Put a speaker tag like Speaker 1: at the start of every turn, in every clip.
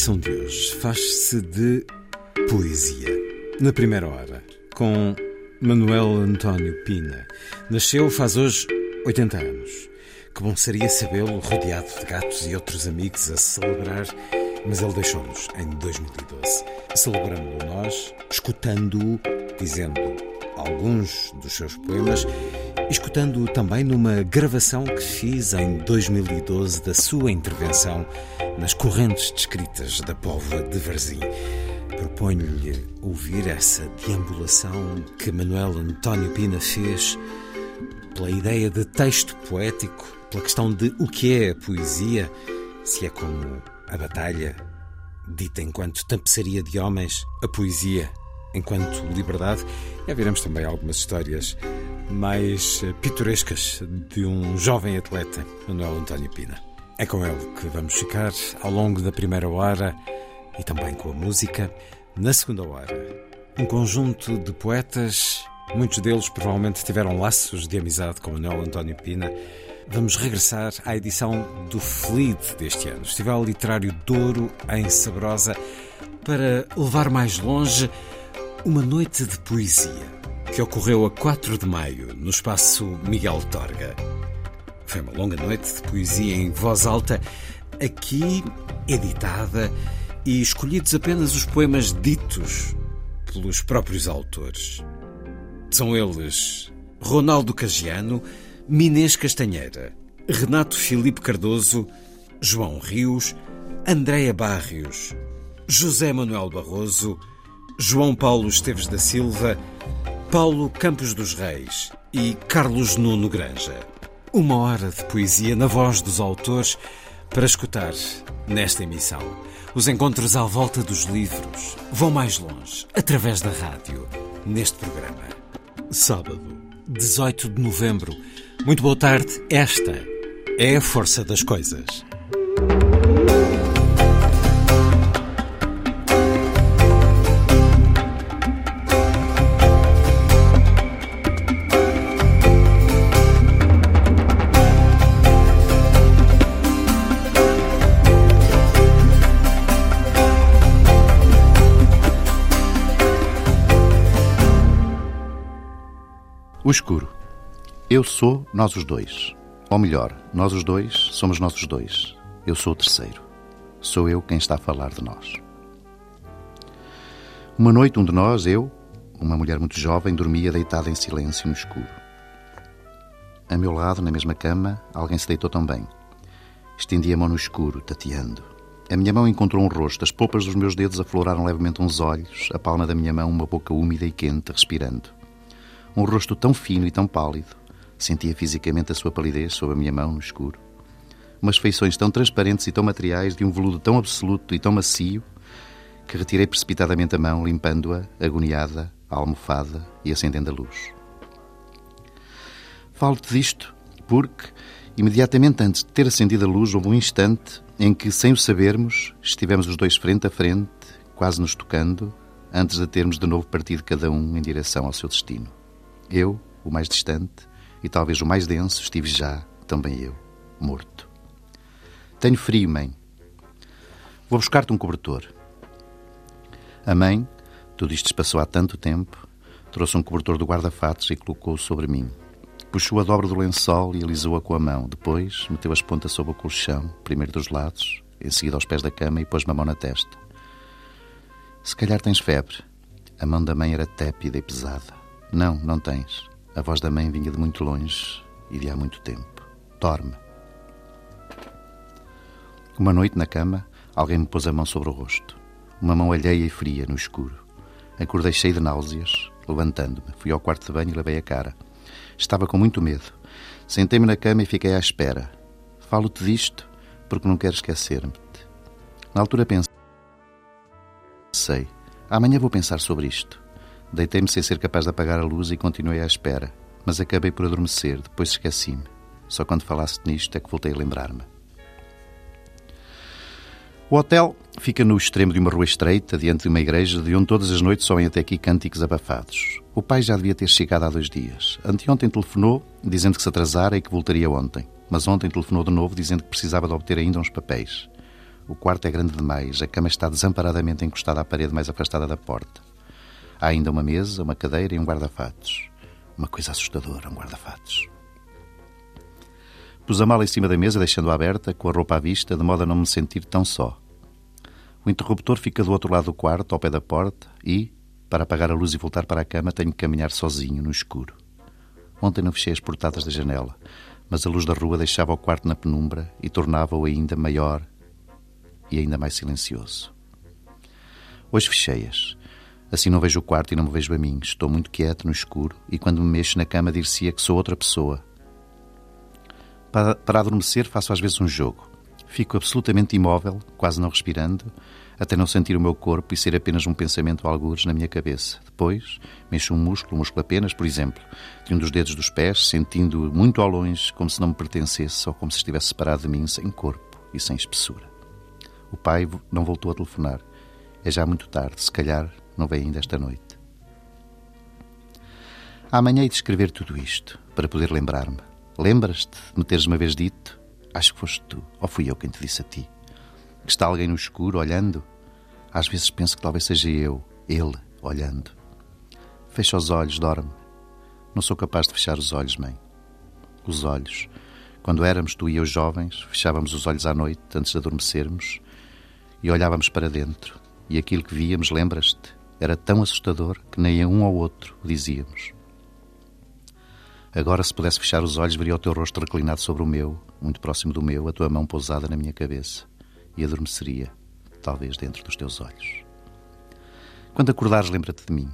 Speaker 1: Emissão de hoje faz-se de poesia. Na primeira hora, com Manuel António Pina. Nasceu faz hoje 80 anos. Que bom seria sabê-lo rodeado de gatos e outros amigos a celebrar, mas ele deixou-nos em 2012. Celebramos-lo nós, escutando-o, dizendo alguns dos seus poemas escutando-o também numa gravação que fiz em 2012 da sua intervenção nas correntes descritas da Póvoa de Varzim. Proponho-lhe ouvir essa deambulação que Manuel António Pina fez pela ideia de texto poético, pela questão de o que é a poesia, se é como a batalha, dita enquanto tapeçaria de homens, a poesia enquanto liberdade. E veremos também algumas histórias mais pitorescas de um jovem atleta, Manuel António Pina. É com ele que vamos ficar ao longo da primeira hora e também com a música. Na segunda hora, um conjunto de poetas, muitos deles provavelmente tiveram laços de amizade com Manuel António Pina. Vamos regressar à edição do Fleet deste ano, Festival Literário Douro em Sabrosa, para levar mais longe uma noite de poesia que ocorreu a 4 de maio no espaço Miguel Torga. Foi uma longa noite de poesia em voz alta, aqui editada e escolhidos apenas os poemas ditos pelos próprios autores. São eles Ronaldo Cagiano, Minês Castanheira, Renato Filipe Cardoso, João Rios, Andréa Barrios, José Manuel Barroso, João Paulo Esteves da Silva, Paulo Campos dos Reis e Carlos Nuno Granja. Uma hora de poesia na voz dos autores para escutar nesta emissão. Os encontros à volta dos livros vão mais longe, através da rádio, neste programa. Sábado, 18 de novembro. Muito boa tarde. Esta é a força das coisas.
Speaker 2: O escuro. Eu sou nós os dois. Ou melhor, nós os dois somos nós os dois. Eu sou o terceiro. Sou eu quem está a falar de nós. Uma noite, um de nós, eu, uma mulher muito jovem, dormia deitada em silêncio no escuro. A meu lado, na mesma cama, alguém se deitou também. Estendi a mão no escuro, tateando. A minha mão encontrou um rosto, as polpas dos meus dedos afloraram levemente uns olhos, a palma da minha mão uma boca úmida e quente, respirando. Um rosto tão fino e tão pálido. Sentia fisicamente a sua palidez sob a minha mão no escuro. Umas feições tão transparentes e tão materiais, de um veludo tão absoluto e tão macio, que retirei precipitadamente a mão, limpando-a, agoniada, a almofada e acendendo a luz. Falo-te disto porque, imediatamente antes de ter acendido a luz, houve um instante em que, sem o sabermos, estivemos os dois frente a frente, quase nos tocando, antes de termos de novo partido cada um em direção ao seu destino. Eu, o mais distante, e talvez o mais denso, estive já, também eu, morto. Tenho frio, mãe. Vou buscar-te um cobertor. A mãe, tudo isto se passou há tanto tempo, trouxe um cobertor do guarda-fatos e colocou-o sobre mim. Puxou a dobra do lençol e alisou-a com a mão. Depois meteu as pontas sobre o colchão, primeiro dos lados, em seguida aos pés da cama e pôs-me a mão na testa. Se calhar tens febre. A mão da mãe era tépida e pesada. Não, não tens. A voz da mãe vinha de muito longe e de há muito tempo. Dorme. Uma noite na cama, alguém me pôs a mão sobre o rosto. Uma mão alheia e fria, no escuro. Acordei cheio de náuseas, levantando-me. Fui ao quarto de banho e lavei a cara. Estava com muito medo. Sentei-me na cama e fiquei à espera. Falo-te disto porque não quero esquecer-me-te. Na altura pensei. Amanhã vou pensar sobre isto. Deitei-me sem ser capaz de apagar a luz e continuei à espera, mas acabei por adormecer, depois esqueci-me. Só quando falaste nisto é que voltei a lembrar-me. O hotel fica no extremo de uma rua estreita, diante de uma igreja, de onde todas as noites soem até aqui cânticos abafados. O pai já devia ter chegado há dois dias. Anteontem telefonou, dizendo que se atrasara e que voltaria ontem. Mas ontem telefonou de novo, dizendo que precisava de obter ainda uns papéis. O quarto é grande demais, a cama está desamparadamente encostada à parede mais afastada da porta. Há ainda uma mesa, uma cadeira e um guarda-fatos. Uma coisa assustadora, um guarda-fatos. Pus a mala em cima da mesa, deixando-a aberta, com a roupa à vista, de modo a não me sentir tão só. O interruptor fica do outro lado do quarto, ao pé da porta, e, para apagar a luz e voltar para a cama, tenho que caminhar sozinho, no escuro. Ontem não fechei as portadas da janela, mas a luz da rua deixava o quarto na penumbra e tornava-o ainda maior e ainda mais silencioso. Hoje fechei-as. Assim não vejo o quarto e não me vejo a mim. Estou muito quieto no escuro e quando me mexo na cama dir-se-ia que sou outra pessoa. Para, para adormecer faço às vezes um jogo. Fico absolutamente imóvel, quase não respirando, até não sentir o meu corpo e ser apenas um pensamento algures na minha cabeça. Depois, mexo um músculo, um músculo apenas, por exemplo, de um dos dedos dos pés, sentindo muito ao longe, como se não me pertencesse ou como se estivesse separado de mim, sem corpo e sem espessura. O pai não voltou a telefonar. É já muito tarde, se calhar não vem ainda esta noite. Amanhã hei de escrever tudo isto, para poder lembrar-me. Lembras-te de me teres uma vez dito Acho que foste tu, ou fui eu quem te disse a ti. Que está alguém no escuro olhando? Às vezes penso que talvez seja eu, ele, olhando. Fecha os olhos, dorme. Não sou capaz de fechar os olhos, mãe. Os olhos. Quando éramos tu e eu jovens, fechávamos os olhos à noite, antes de adormecermos, e olhávamos para dentro. E aquilo que víamos, lembras-te, era tão assustador que nem a um ou outro o dizíamos. Agora, se pudesse fechar os olhos, veria o teu rosto reclinado sobre o meu, muito próximo do meu, a tua mão pousada na minha cabeça, e adormeceria, talvez dentro dos teus olhos. Quando acordares, lembra-te de mim.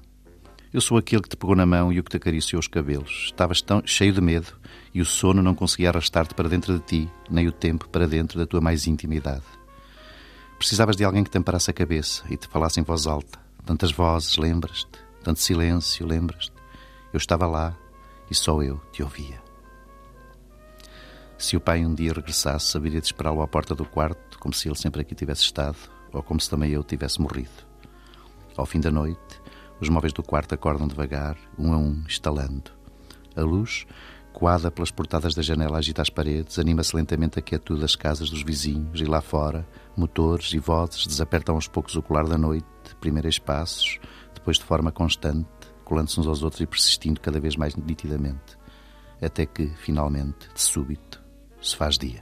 Speaker 2: Eu sou aquele que te pegou na mão e o que te acariciou os cabelos. Estavas tão cheio de medo e o sono não conseguia arrastar-te para dentro de ti, nem o tempo para dentro da tua mais intimidade. Precisavas de alguém que te amparasse a cabeça e te falasse em voz alta. Tantas vozes, lembras-te? Tanto silêncio, lembras-te? Eu estava lá, e só eu te ouvia. Se o pai um dia regressasse, saberia de esperá-lo à porta do quarto, como se ele sempre aqui tivesse estado, ou como se também eu tivesse morrido. Ao fim da noite, os móveis do quarto acordam devagar, um a um, estalando. A luz, coada pelas portadas da janela, agita as paredes, anima-se lentamente a quietude das casas dos vizinhos, e lá fora, motores e vozes desapertam aos poucos o colar da noite, primeiro espaços, depois de forma constante, colando-se uns aos outros e persistindo cada vez mais nitidamente, até que, finalmente, de súbito, se faz dia.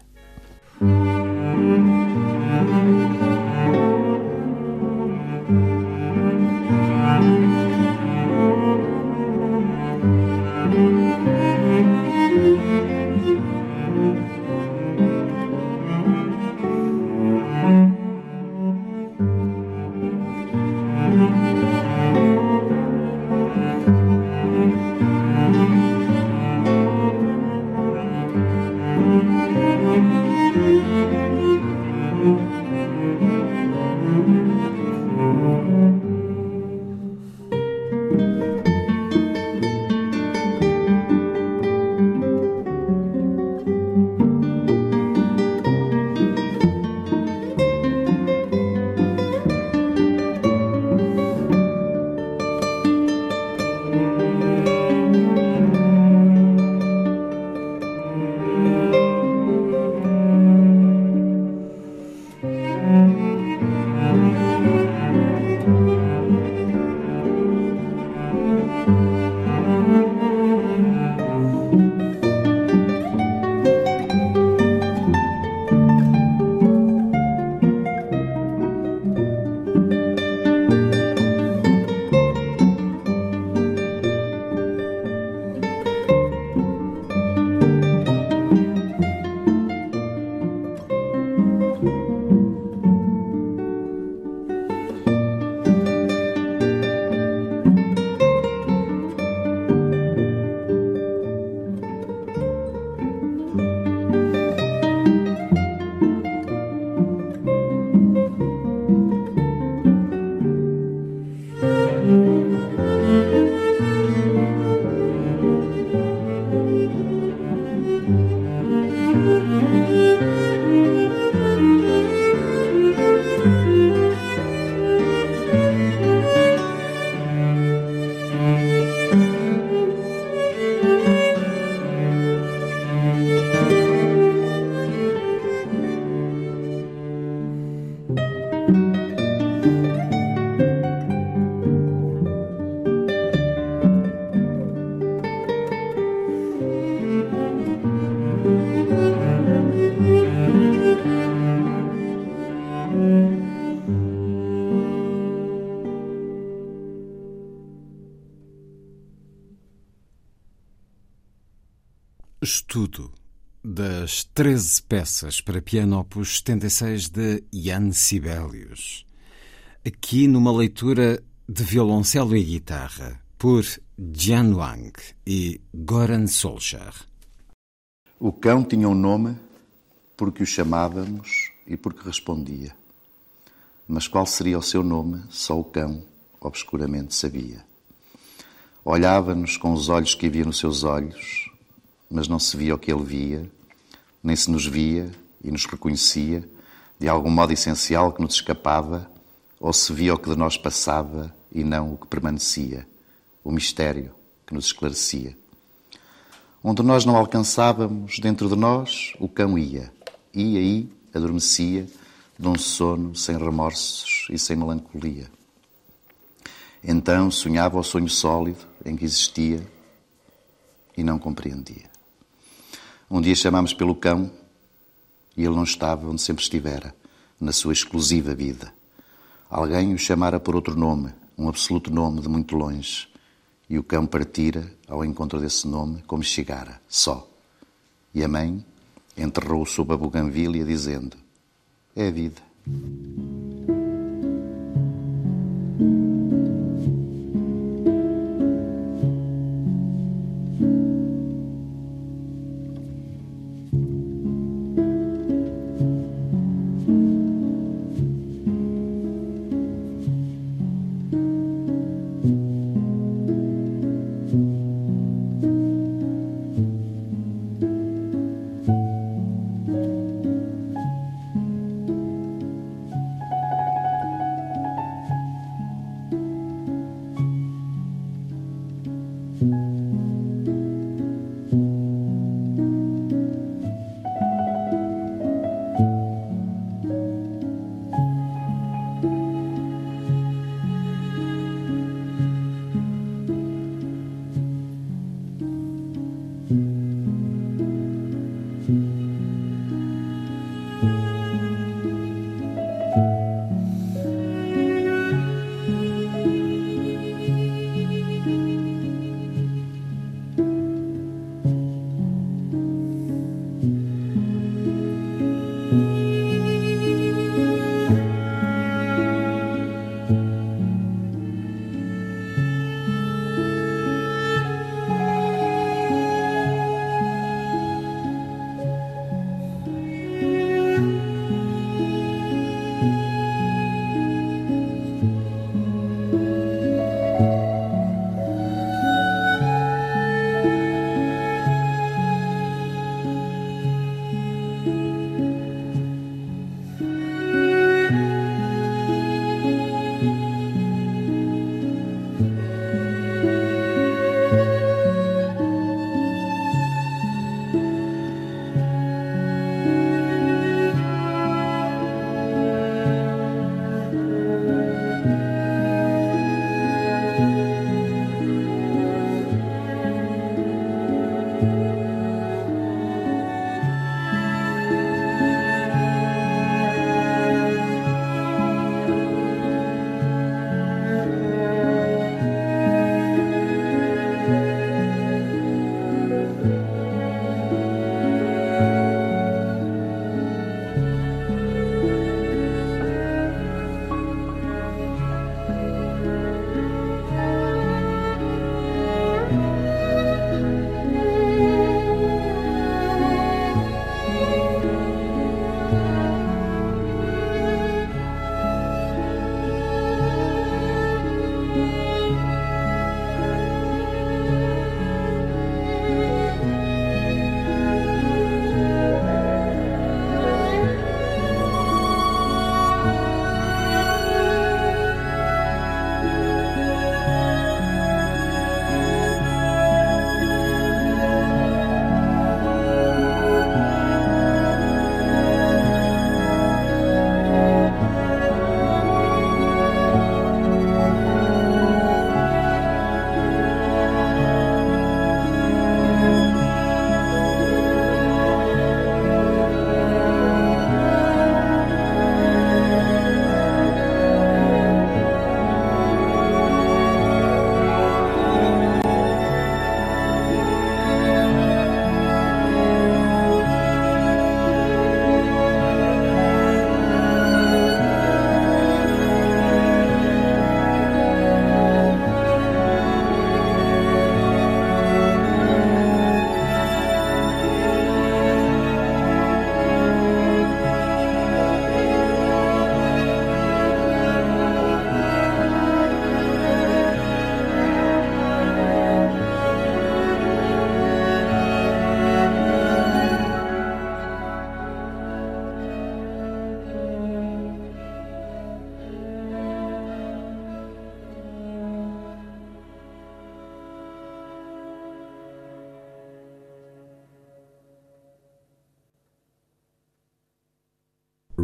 Speaker 1: Estudo das 13 peças para piano opus 76 de Jan Sibelius. Aqui numa leitura de violoncelo e guitarra por Jian Wang e Goran Solskjaer.
Speaker 2: O cão tinha um nome porque o chamávamos e porque respondia. Mas qual seria o seu nome, só o cão obscuramente sabia. Olhava-nos com os olhos que havia nos seus olhos, mas não se via o que ele via, nem se nos via e nos reconhecia de algum modo essencial que nos escapava, ou se via o que de nós passava e não o que permanecia, o mistério que nos esclarecia. Onde nós não alcançávamos, dentro de nós, o cão ia, e aí adormecia num sono sem remorsos e sem melancolia. Então sonhava o sonho sólido em que existia e não compreendia. Um dia chamámos pelo cão e ele não estava onde sempre estivera, na sua exclusiva vida. Alguém o chamara por outro nome, um absoluto nome de muito longe, e o cão partira ao encontro desse nome como chegara, só. E a mãe enterrou-o sob a buganvília, dizendo: É a vida.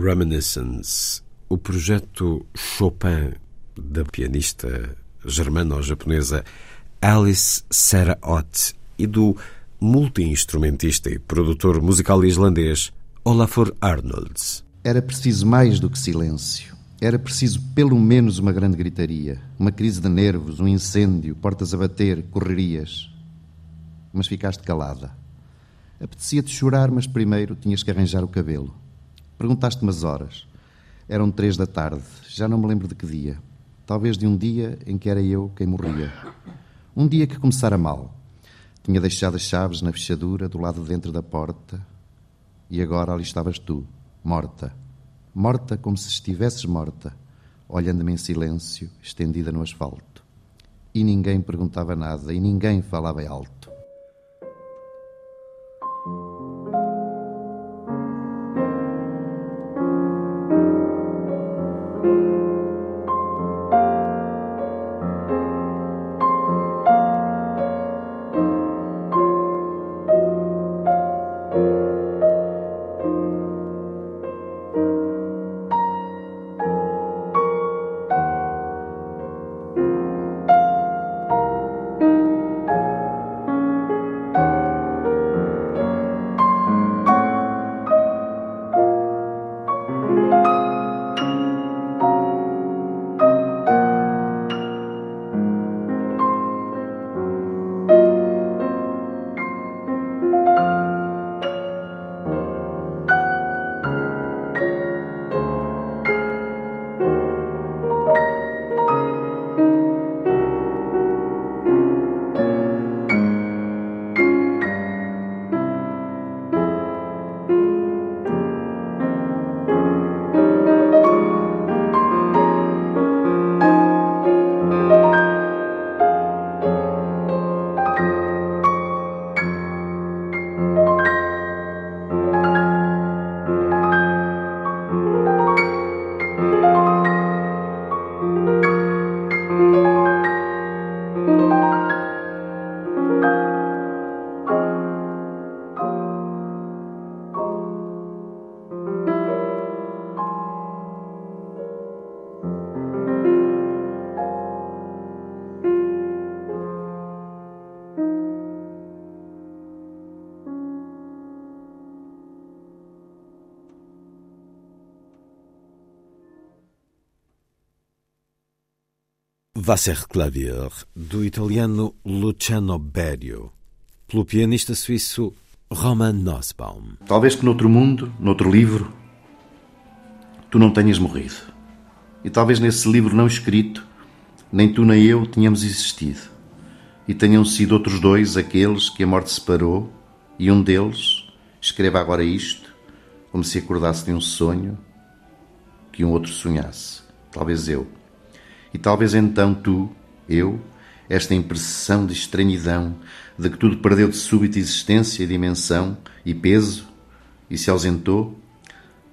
Speaker 1: Reminiscence, o projeto Chopin da pianista germano-japonesa Alice Sarah Ott e do multi-instrumentista e produtor musical islandês Olafur Arnolds.
Speaker 2: Era preciso mais do que silêncio. Era preciso pelo menos uma grande gritaria, uma crise de nervos, um incêndio, portas a bater, correrias. Mas ficaste calada. Apetecia-te chorar, mas primeiro tinhas que arranjar o cabelo. Perguntaste-me as horas. Eram três da tarde, já não me lembro de que dia. Talvez de um dia em que era eu quem morria. Um dia que começara mal. Tinha deixado as chaves na fechadura do lado de dentro da porta e agora ali estavas tu, morta. Morta como se estivesses morta, olhando-me em silêncio, estendida no asfalto. E ninguém perguntava nada e ninguém falava alto.
Speaker 1: Wasserklavier, do italiano Luciano Berio, pelo pianista suíço Roman Nussbaum.
Speaker 2: Talvez que noutro mundo, noutro livro, tu não tenhas morrido. E talvez nesse livro não escrito, nem tu nem eu tenhamos existido. E tenham sido outros dois aqueles que a morte separou, e um deles escreva agora isto, como se acordasse de um sonho que um outro sonhasse. Talvez eu. E talvez então tu, eu, esta impressão de estranhidão, de que tudo perdeu de súbita existência e dimensão e peso e se ausentou,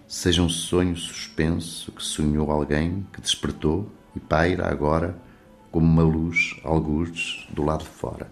Speaker 2: seja um sonho suspenso que sonhou alguém que despertou e paira agora como uma luz, algures, do lado de fora.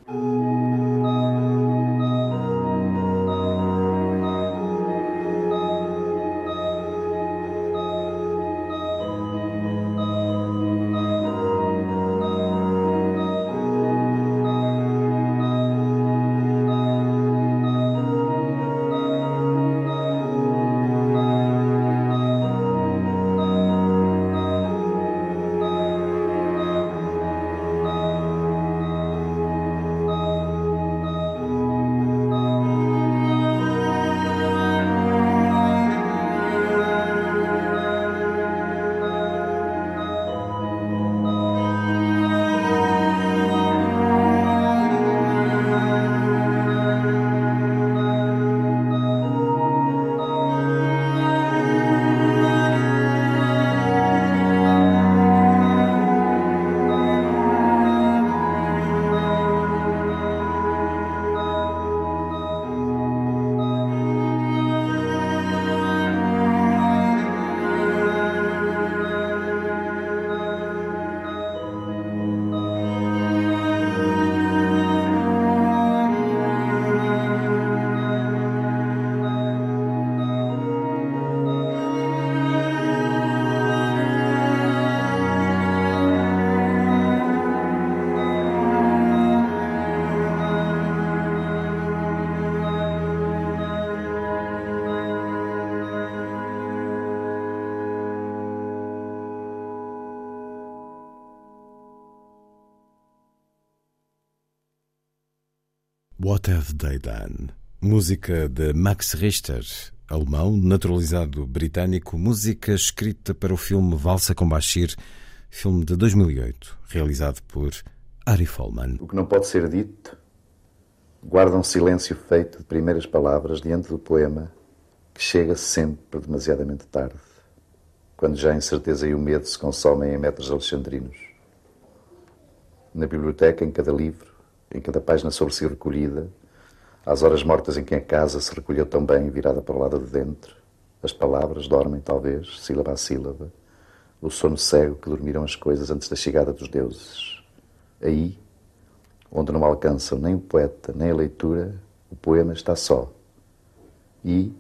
Speaker 1: Done? Música de Max Richter, alemão, naturalizado britânico, música escrita para o filme Valsa com Bashir, filme de 2008, realizado por Ari Folman.
Speaker 2: O que não pode ser dito guarda um silêncio feito de primeiras palavras diante do poema que chega sempre demasiadamente tarde, quando já a incerteza e o medo se consomem em metros alexandrinos. Na biblioteca, em cada livro, em cada página sobre si recolhida, às horas mortas em que a casa se recolheu tão bem virada para o lado de dentro, as palavras dormem, talvez, sílaba a sílaba, o sono cego que dormiram as coisas antes da chegada dos deuses. Aí, onde não alcançam nem o poeta nem a leitura, o poema está só. E,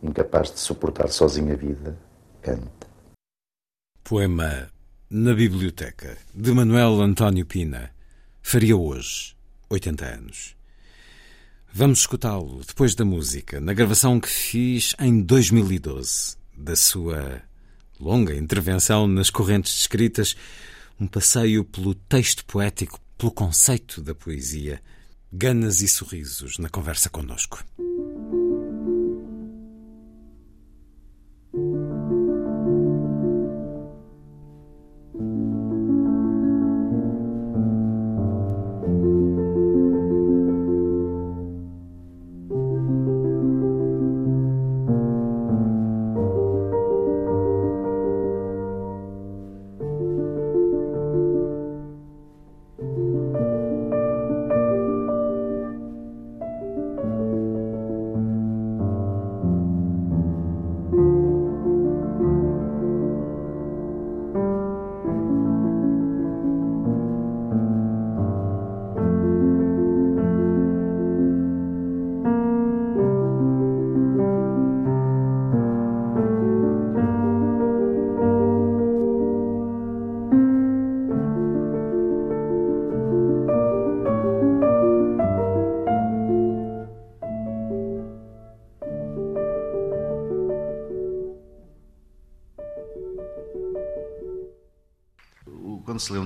Speaker 2: incapaz de suportar sozinho a vida, canta.
Speaker 1: Poema Na Biblioteca, de Manuel António Pina. Faria hoje 80 anos. Vamos escutá-lo depois da música, na gravação que fiz em 2012, da sua longa intervenção nas correntes escritas, um passeio pelo texto poético, pelo conceito da poesia, ganas e sorrisos na conversa conosco.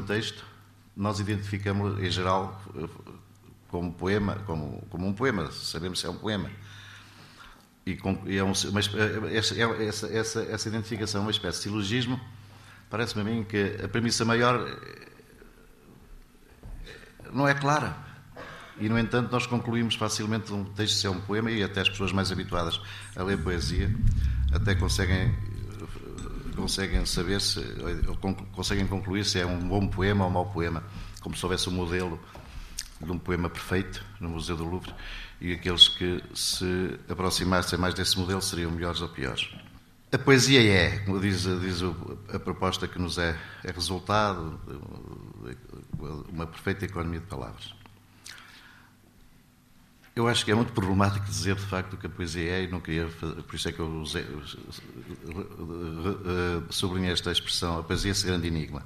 Speaker 2: Quando se lê um texto, nós identificamos em geral como poema, como, como um poema, sabemos se é um poema. E, com, e é um, mas essa, essa, essa, essa identificação é uma espécie de silogismo. Parece-me a mim que a premissa maior não é clara. E, no entanto, nós concluímos facilmente um texto se é um poema e até as pessoas mais habituadas a ler poesia até conseguem conseguem saber se, conseguem concluir se é um bom poema ou um mau poema, como se houvesse um modelo de um poema perfeito no Museu do Louvre e aqueles que se aproximassem mais desse modelo seriam melhores ou piores. A poesia é, como diz, diz a proposta que nos é, é resultado de uma perfeita economia de palavras. Eu acho que é muito problemático dizer de facto que a poesia é, e não queria, por isso é que eu usei, sublinhei esta expressão, a poesia é esse grande enigma.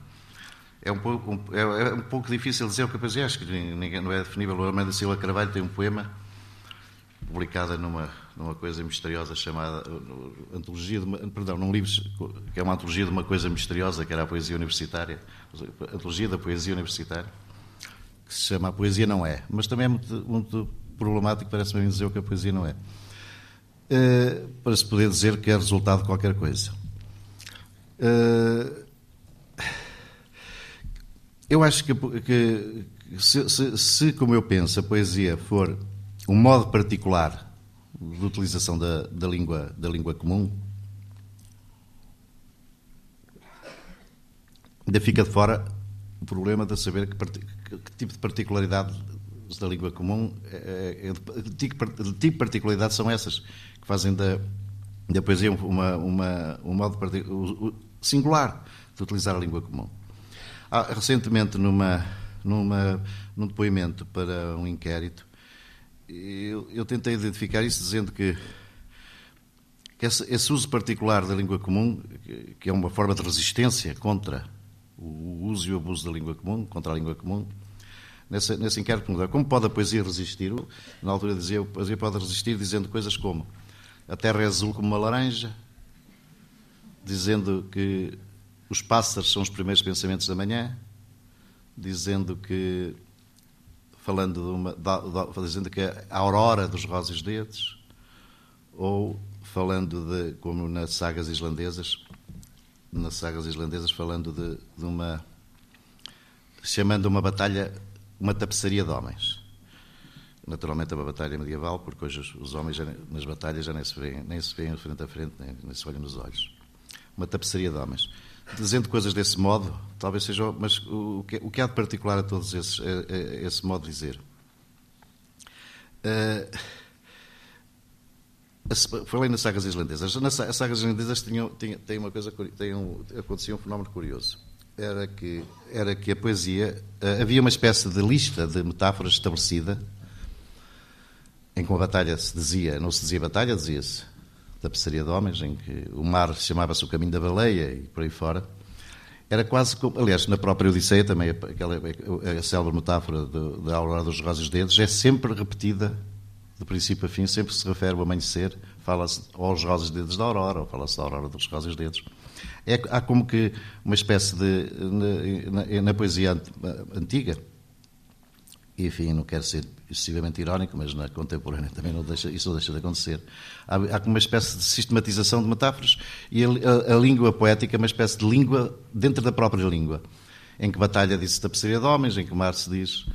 Speaker 2: É um, pouco, um, é, é, um pouco difícil dizer o que a poesia é, acho que ninguém, não é definível. O Armando Silva Carvalho tem um poema publicado numa, numa coisa misteriosa chamada Antologia de uma, perdão, num livro que é uma antologia de uma coisa misteriosa, que era a poesia universitária, Antologia da Poesia Universitária, que se chama A Poesia Não É, mas também é muito, muito problemático, parece-me dizer o que a poesia não é. Uh, para se poder dizer que é resultado de qualquer coisa. Uh, eu acho que, que se, se, se, como eu penso, a poesia for um modo particular de utilização da, da, língua, da língua comum, ainda fica de fora o problema de saber que, que, que tipo de particularidade da língua comum, é, é, de tipo particularidade são essas, que fazem da, da poesia uma, uma, um modo singular de utilizar a língua comum. Ah, recentemente, numa, numa, num depoimento para um inquérito, eu, eu tentei identificar isso dizendo que, que esse, esse, uso particular da língua comum, que, que é uma forma de resistência contra o uso e o abuso da língua comum, contra a língua comum, nesse, nesse inquérito Como pode a poesia resistir? Na altura dizia, a poesia pode resistir dizendo coisas como a terra é azul como uma laranja, dizendo que os pássaros são os primeiros pensamentos da manhã, dizendo que falando de uma, de, dizendo que a aurora dos rosas dedos, ou falando de, como nas sagas islandesas, nas sagas islandesas falando de, de uma chamando uma batalha uma tapeçaria de homens. Naturalmente é uma batalha medieval, porque hoje os, homens já, nas batalhas já nem se veem, nem se veem frente a frente, nem, nem se olham nos olhos. Uma tapeçaria de homens. Dizendo coisas desse modo, talvez seja. Mas o, que, o que há de particular a todos esses, é, é, esse modo de dizer? Uh, Falei nas sagas islandesas. Nas sagas islandesas tinham, tinham, uma coisa, tem um, acontecia um fenómeno curioso. Era que, era que a poesia. Eh, havia uma espécie de lista de metáforas estabelecida, em que uma batalha se dizia, não se dizia batalha, dizia-se tapeçaria de homens, em que o mar chamava-se o caminho da baleia e por aí fora. Era quase como, aliás, na própria Odisseia também, aquela, a célebre metáfora da aurora dos rosas dedos é sempre repetida do princípio a fim, sempre se refere ao amanhecer, fala-se aos rosas dedos da aurora, ou fala-se da aurora dos rosas dedos. É, há como que uma espécie de. na, na, na poesia antiga, enfim, não quero ser excessivamente irónico, mas na contemporânea também não deixa, isso não deixa de acontecer. Há, há uma espécie de sistematização de metáforas e a, a, a, língua poética é uma espécie de língua dentro da própria língua, em que batalha diz-se tapeçaria de homens, em que mar se diz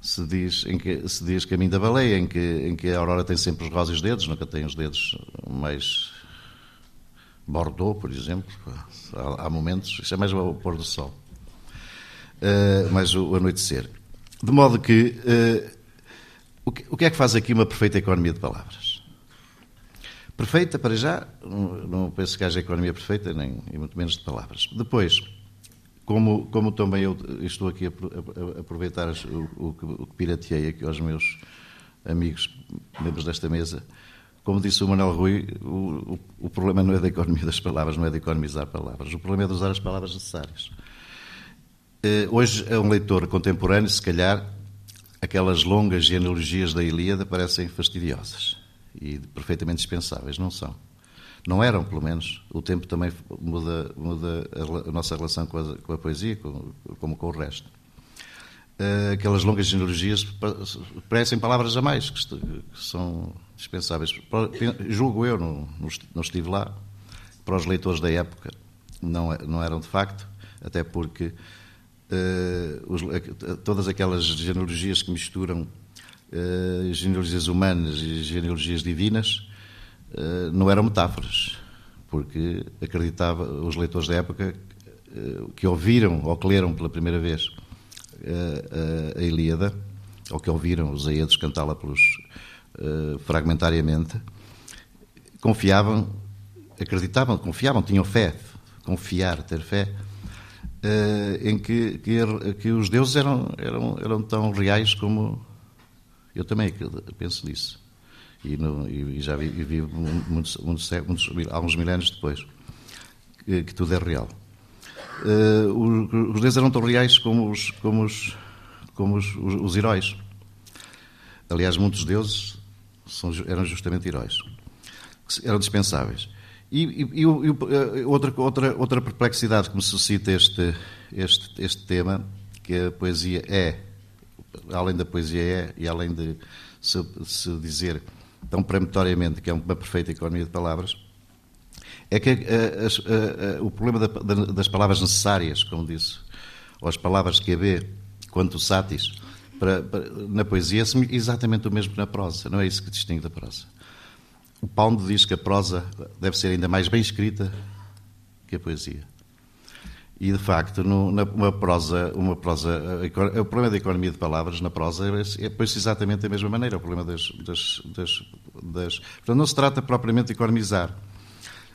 Speaker 2: se diz, em que se diz caminho da baleia, em que, em que a Aurora tem sempre os rosas dedos, nunca tem os dedos mais Bordeaux, por exemplo. Há, há momentos, isso é mais o pôr do sol, uh, mais o, o, anoitecer. De modo que, uh, o que, o que é que faz aqui uma perfeita economia de palavras? Perfeita, para já, não, penso que haja economia perfeita, nem e muito menos de palavras. Depois, como, como também eu estou aqui a, a, a aproveitar o, o, o, que pirateei aqui aos meus amigos, membros desta mesa, como disse o Manuel Rui, o, o, problema não é da economia das palavras, não é de economizar palavras, o problema é de usar as palavras necessárias. Eh, hoje, a um leitor contemporâneo, se calhar, aquelas longas genealogias da Ilíada parecem fastidiosas e perfeitamente dispensáveis, não são. Não eram, pelo menos. O tempo também muda, muda a, a nossa relação com a, com a poesia, com, como com o resto. Uh, aquelas longas genealogias parecem palavras a mais, que, que são dispensáveis. Julgo eu, não, não estive lá, para os leitores da época não, não eram de facto, até porque uh, os, todas aquelas genealogias que misturam uh, genealogias humanas e genealogias divinas eh, não eram metáforas, porque acreditava os leitores da época eh, que ouviram ou que leram pela primeira vez eh, a Ilíada, ou que ouviram os Aedos cantá-la pelos fragmentariamente, confiavam, acreditavam, confiavam, tinham fé, confiar, ter fé, em que, que, que, os deuses eram, eram, eram tão reais como eu também penso nisso e, no, e já vi, vi muitos, muitos, muitos, alguns milénios depois que, que tudo é real. Uh, os, deuses eram tão reais como os, como os, como os, os, os heróis. Aliás, muitos deuses são, eram justamente heróis, eram dispensáveis. E, e, e, eh, outra, outra, outra perplexidade que me suscita este, este, este tema, que a poesia é, além da poesia é, e além de se, se dizer tão peremptoriamente que é uma perfeita economia de palavras, é que a, a, a, o problema da, das palavras necessárias, como disse, ou as palavras que haver quanto satis, para, para, na poesia é exatamente o mesmo que na prosa, não é isso que distingue da prosa. O Pound diz que a prosa deve ser ainda mais bem escrita que a poesia. E, de facto, no, na, uma prosa, uma prosa, o problema da economia de palavras na prosa é, é pois exatamente da mesma maneira, o problema das, das, das, das, Portanto, não se trata propriamente de economizar,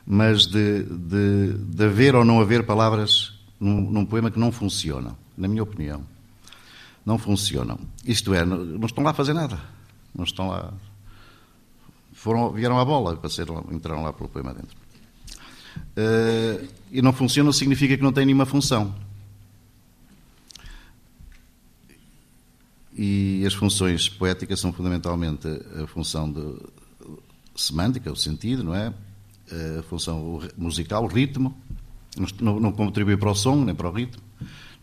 Speaker 2: mas de, de, de haver ou não haver palavras num, num, poema que não funcionam, na minha opinião. Não funcionam. Isto é, não, estão lá a fazer nada. Não estão lá. Foram, vieram à bola ser, entraram lá pelo poema dentro. Uh, e não funciona significa que não tem nenhuma função. E as funções poéticas são fundamentalmente a função de semântica, o sentido, não é? A função musical, o ritmo. Não, não contribui para o som nem para o ritmo.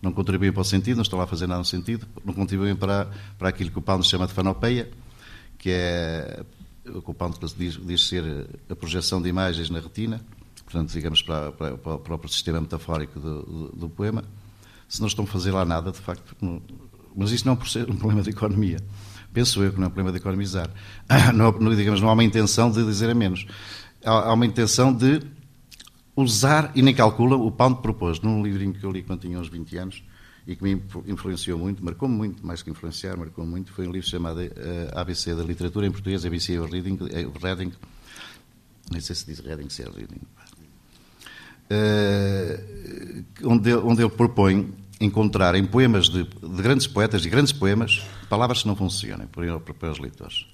Speaker 2: Não contribuem para o sentido, não estão lá a fazer nada no sentido, não contribuem para, para aquilo que o Pound chama de fanopeia, que é o que o Pound diz, diz ser a projeção de imagens na retina, portanto, digamos, para, para, para o próprio sistema metafórico do, do, do, poema. Se não estão a fazer lá nada, de facto, não, mas isso não é um problema de economia. Penso eu que não é um problema de economizar. Não, digamos, não há uma intenção de dizer a menos. Há, há uma intenção de usar, e nem calcula, o Pound propôs, num livrinho que eu li quando tinha uns 20 anos, e que me influenciou muito, marcou-me muito, mais que influenciar, marcou muito, foi um livro chamado eh, ABC da Literatura em Português, ABC Reading, uh, Reading. Nem sei se diz Reading, se é Reading, uh, onde, onde ele propõe encontrar em poemas de, de, grandes poetas e grandes poemas palavras que não funcionem para, para os leitores.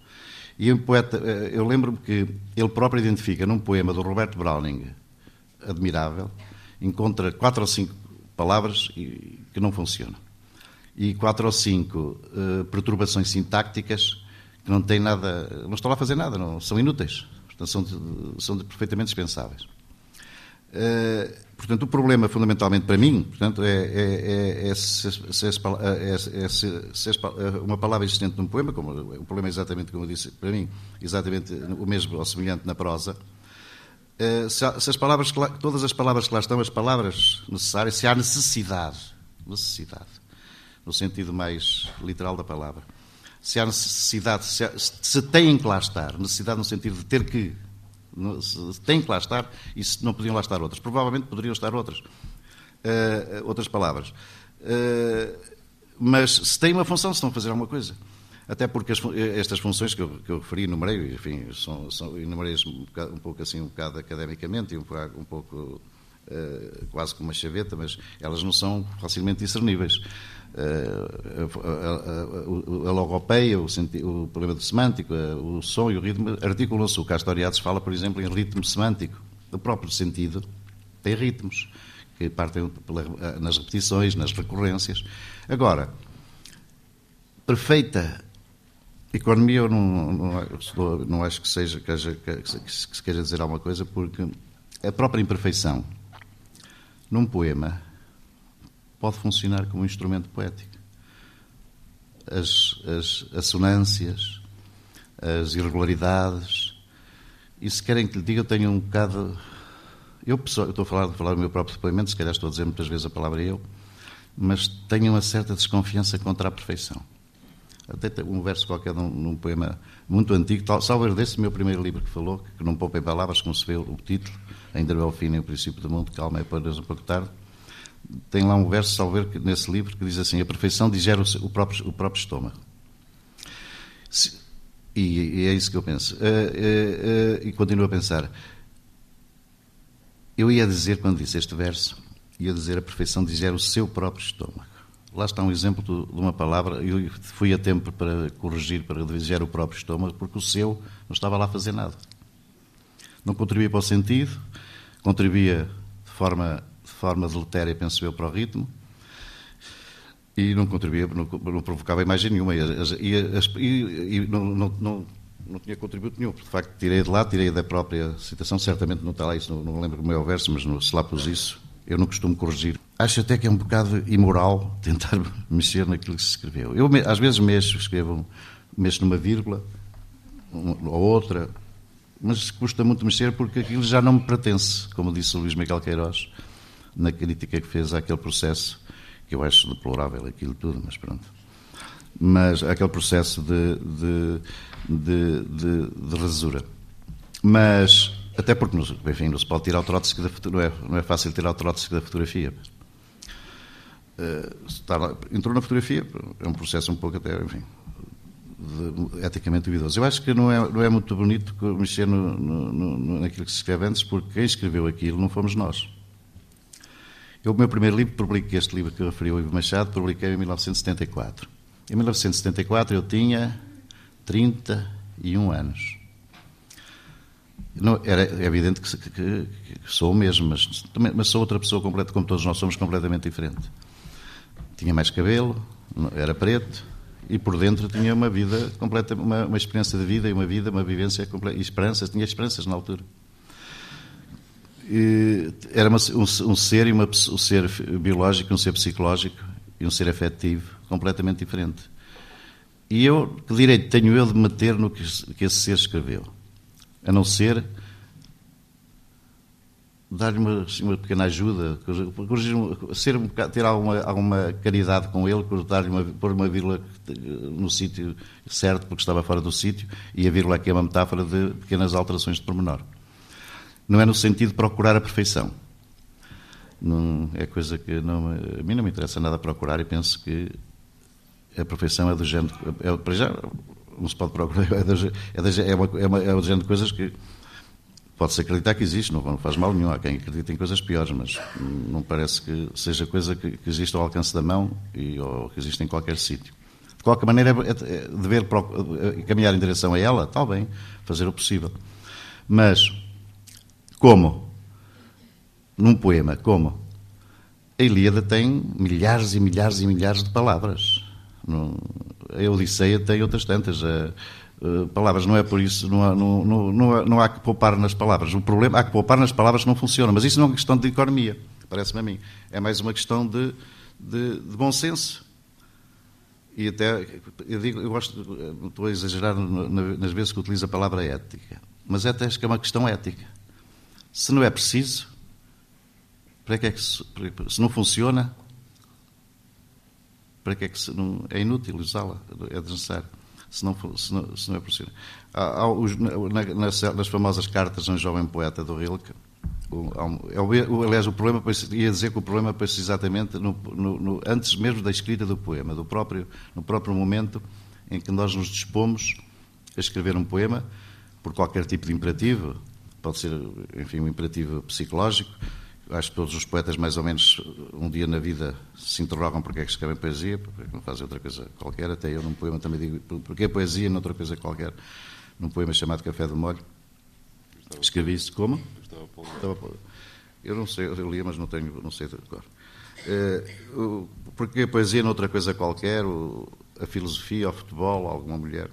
Speaker 2: E um poeta, eu lembro-me que ele próprio identifica num poema do Roberto Browning, admirável, encontra quatro ou cinco palavras que não funcionam. E quatro ou cinco uh, perturbações sintácticas que não têm nada, não estão lá a fazer nada, não, são inúteis, portanto, são, são perfeitamente dispensáveis. Uh, portanto, o problema fundamentalmente para mim portanto, é, é, é, se, se, se, uma palavra existente num poema, como, o problema é exatamente como eu disse, para mim, exatamente o mesmo ou semelhante na prosa, eh, se, as palavras, todas as palavras que lá estão, as palavras necessárias, se há necessidade, necessidade, no sentido mais literal da palavra, se há necessidade, se, há, se têm que lá estar, necessidade no sentido de ter que, se têm que lá estar, e se não podiam lá estar outras, provavelmente poderiam estar outras, uh, outras palavras. Uh, mas se têm uma função, se estão a fazer alguma coisa. Até porque as, estas funções que eu, que eu referi, enumerei, enfim, são, são enumerei um, um, pouco assim, um bocado academicamente e um, um pouco uh, quase como uma chaveta, mas elas não são facilmente discerníveis. Uh, a, a, a, logopeia, o, o, problema do semântico, o som e o ritmo articulam-se. O Castoriades fala, por exemplo, em ritmo semântico. O próprio sentido tem ritmos que partem pela, nas repetições, nas recorrências. Agora, perfeita Economia eu não, não, não acho que seja que, haja, que, se queira dizer alguma coisa, porque a própria imperfeição num poema pode funcionar como um instrumento poético. As, as assonâncias, as irregularidades, e se querem que lhe diga, eu tenho um bocado. Eu, eu estou a falar, a falar do meu próprio depoimento, se calhar estou a dizer muitas vezes a palavra eu, mas tenho uma certa desconfiança contra a perfeição até um verso qualquer num, poema muito antigo, tal, salvo desse meu primeiro livro que falou, que não poupem palavras, como se vê o título, ainda o fim, nem o princípio do mundo, calma é para Deus um pouco tarde, tem lá um verso, salvo ver, nesse livro, que diz assim, a perfeição digere o, próprio, o próprio estômago. Se, e, e, é isso que eu penso. Uh, uh, uh, e continuo a pensar. Eu ia dizer, quando disse este verso, ia dizer a perfeição digere o seu próprio estômago. Lá está um exemplo de uma palavra. Eu fui a tempo para corrigir, para dirigir o próprio estômago, porque o seu não estava lá a fazer nada. Não contribuía para o sentido, contribuía de forma, de forma deletéria, penso eu, para o ritmo, e não contribuía, não, não provocava imagem nenhuma. E, e, e não, não, não, não, tinha contributo nenhum. De facto, tirei de lá, tirei da própria citação. Certamente não está lá isso, não, não lembro como é o verso, mas no, se lá pus isso, eu não costumo corrigir. Acho até que é um bocado imoral tentar mexer naquilo que se escreveu. Eu, às vezes, mexo, escrevo, mexo numa vírgula ou outra, mas custa muito mexer porque aquilo já não me pertence, como disse o Luís Miguel Queiroz na crítica que fez àquele processo, que eu acho deplorável aquilo tudo, mas pronto. Mas aquele processo de, de, de, de, de rasura. Mas até porque, enfim, não se pode tirar o da não é, não é fácil tirar o Trotsky da fotografia. Uh, entrou na fotografia, é um processo um pouco até, enfim, de, eticamente duvidoso. Eu acho que não é, não é muito bonito mexer no, no, no, naquilo que se escreve antes, porque quem escreveu aquilo não fomos nós. Eu, o meu primeiro livro, publiquei este livro que eu referi, o Ivo Machado, publiquei em 1974. Em 1974 eu tinha 31 anos. Não, era é evidente que, que, que, sou o mesmo, mas, também, mas sou outra pessoa completa, como todos nós somos, completamente diferente. Tinha mais cabelo, era preto e por dentro tinha uma vida completa, uma, uma experiência de vida e uma vida, uma vivência completa, e esperanças, tinha esperanças na altura. era uma, um, um, ser e uma, um ser biológico, um ser psicológico e um ser afetivo completamente diferente. E eu, que direito tenho eu de meter no que, que esse ser escreveu? A não ser dar-lhe uma, uma, pequena ajuda, ser um ter alguma, alguma caridade com ele, dar-lhe uma, pôr uma vírgula no sítio certo, porque estava fora do sítio, e a vírgula aqui é uma metáfora de pequenas alterações de pormenor. Não é no sentido de procurar a perfeição. Não, é coisa que não, a mim não me interessa nada procurar e penso que a perfeição é do género. É, para já, não se pode procurar, é, do, é, é, uma, é, uma, é género de coisas que Pode-se acreditar que existe, não faz mal nenhum. Há quem acredite em coisas piores, mas não parece que seja coisa que, que existe ao alcance da mão e, ou que existe em qualquer sítio. De qualquer maneira, é, é, dever é, caminhar em direção a ela, está bem, fazer o possível. Mas, como? Num poema, como? A Ilíada tem milhares e milhares e milhares de palavras. A Odisseia tem outras tantas. A, eh, palavras, não é por isso, não há, não, não, há, não há que poupar nas palavras. O problema, há que poupar nas palavras que não funcionam, mas isso não é uma questão de economia, parece-me a mim. É mais uma questão de, de, de, bom senso. E até, eu digo, eu gosto, estou a exagerar nas vezes que utilizo a palavra ética, mas até acho que é uma questão ética. Se não é preciso, para que é que se não funciona, para que é que se, não, é inútil usá-la, é necessário se não, se não, se não é possível. Há, há os, nas, nas, famosas cartas de um jovem poeta do Rilke, o, é o, aliás, o problema, ia dizer que o problema aparece exatamente no, no, no, antes mesmo da escrita do poema, do próprio, no próprio momento em que nós nos dispomos a escrever um poema, por qualquer tipo de imperativo, pode ser, enfim, um imperativo psicológico, acho que todos os poetas, mais ou menos, um dia na vida se interrogam porque é que escrevem poesia, porque não fazem outra coisa qualquer. Até eu, num poema, também digo porque é poesia noutra coisa qualquer. Num poema chamado Café do Molho, escrevi isso como? Eu não sei, eu li, mas não tenho, não sei de cor. Uh, porque a poesia noutra coisa qualquer, a filosofia, o futebol, alguma mulher.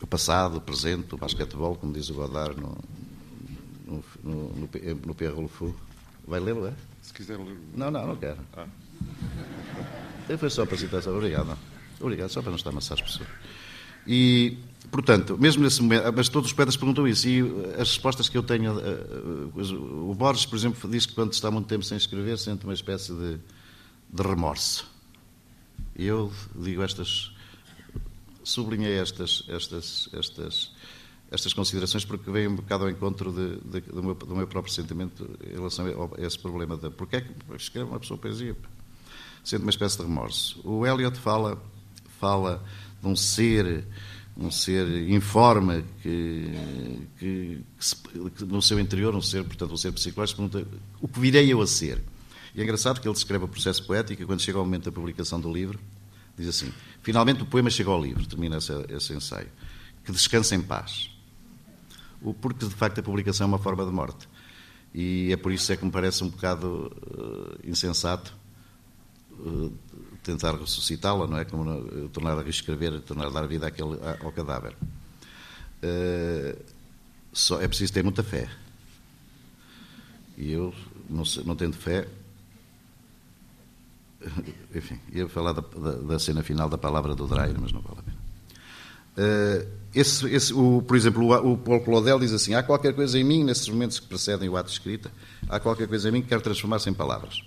Speaker 2: O passado, o presente, o basquetebol, como diz o Godard no, no, no, no, no Pierre Rolfo. Vai lê-lo, é?
Speaker 3: Se quiser ler.
Speaker 2: Não, não, não quero. Ah. Foi só para citar, obrigado. Obrigado, só para não estar a amassar as pessoas. E, portanto, mesmo nesse momento, mas todos os poetas perguntam isso, e as respostas que eu tenho, eh, eh, o Borges, por exemplo, diz que quando está muito tempo sem escrever, sente uma espécie de, de remorso. E eu digo estas, sublinhei estas, estas, estas estas considerações porque vêm um bocado ao encontro de, de, do, meu, do, meu, próprio sentimento em relação a esse problema de porque é que escreve uma pessoa poesia? Sente uma espécie de remorso. O Eliot fala, fala de um ser, um ser informe que, que, que, se, que no seu interior, um ser, portanto, um ser psicológico, pergunta o que virei eu a ser? E é engraçado que ele descreve o processo poético e quando chega ao momento da publicação do livro, diz assim: finalmente o poema chega ao livro, termina esse, esse ensaio, que descansa em paz porque de facto a publicação é uma forma de morte. E é por isso é que me parece um bocado uh, insensato uh, tentar ressuscitá-la, não é? Como uh, tornar a reescrever, tornar a dar vida àquele, ao cadáver. só é preciso ter muita fé. E eu, não, não tendo fé, enfim, ia falar da, da, da, cena final da palavra do Dreyer, mas não vale a pena. Esse, esse, o, por exemplo, o, o Paulo Claudel diz assim: há qualquer coisa em mim, nesses momentos que precedem o ato de escrita, há qualquer coisa em mim que quer transformar-se em palavras.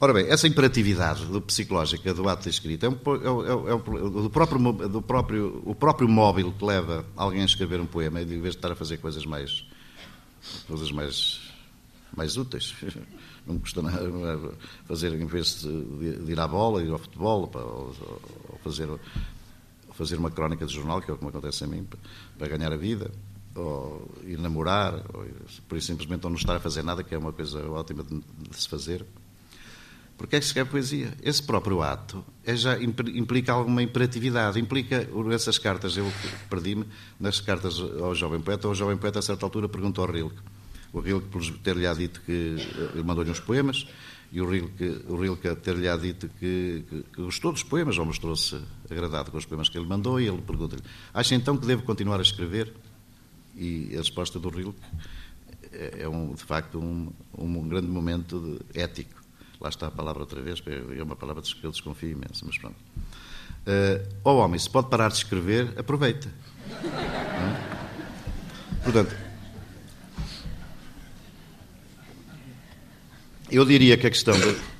Speaker 2: Ora bem, essa imperatividade psicológica do ato de escrita é, um, é, é, é do próprio, do próprio, o próprio móvel que leva alguém a escrever um poema, em vez de estar a fazer coisas mais, coisas mais, mais úteis. Não me custa nada fazer, em vez de, de ir à bola, ir ao futebol, ou, ou fazer fazer uma crónica de jornal, que é o que me acontece a mim, para ganhar a vida, ou ir namorar, ou por isso simplesmente não estar a fazer nada, que é uma coisa ótima de, de se fazer. Porque é que se escreve poesia? Esse próprio ato é já implica alguma imperatividade, implica essas cartas, eu perdi-me nas cartas ao jovem poeta, o jovem poeta a certa altura perguntou ao Rilke, o Rilke por ter-lhe dito que ele mandou-lhe uns poemas, e o Rilke, o Rilke ter-lhe dito que, que, que, gostou dos poemas, ou mostrou-se agradado com os poemas que ele mandou, e ele pergunta-lhe: Acha então que devo continuar a escrever? E a resposta do Rilke é, é um, de facto um, um grande momento de, ético. Lá está a palavra outra vez, é uma palavra que eu desconfio imenso, mas pronto. Uh, oh homem, se pode parar de escrever, aproveita. É? Portanto, eu diria que a questão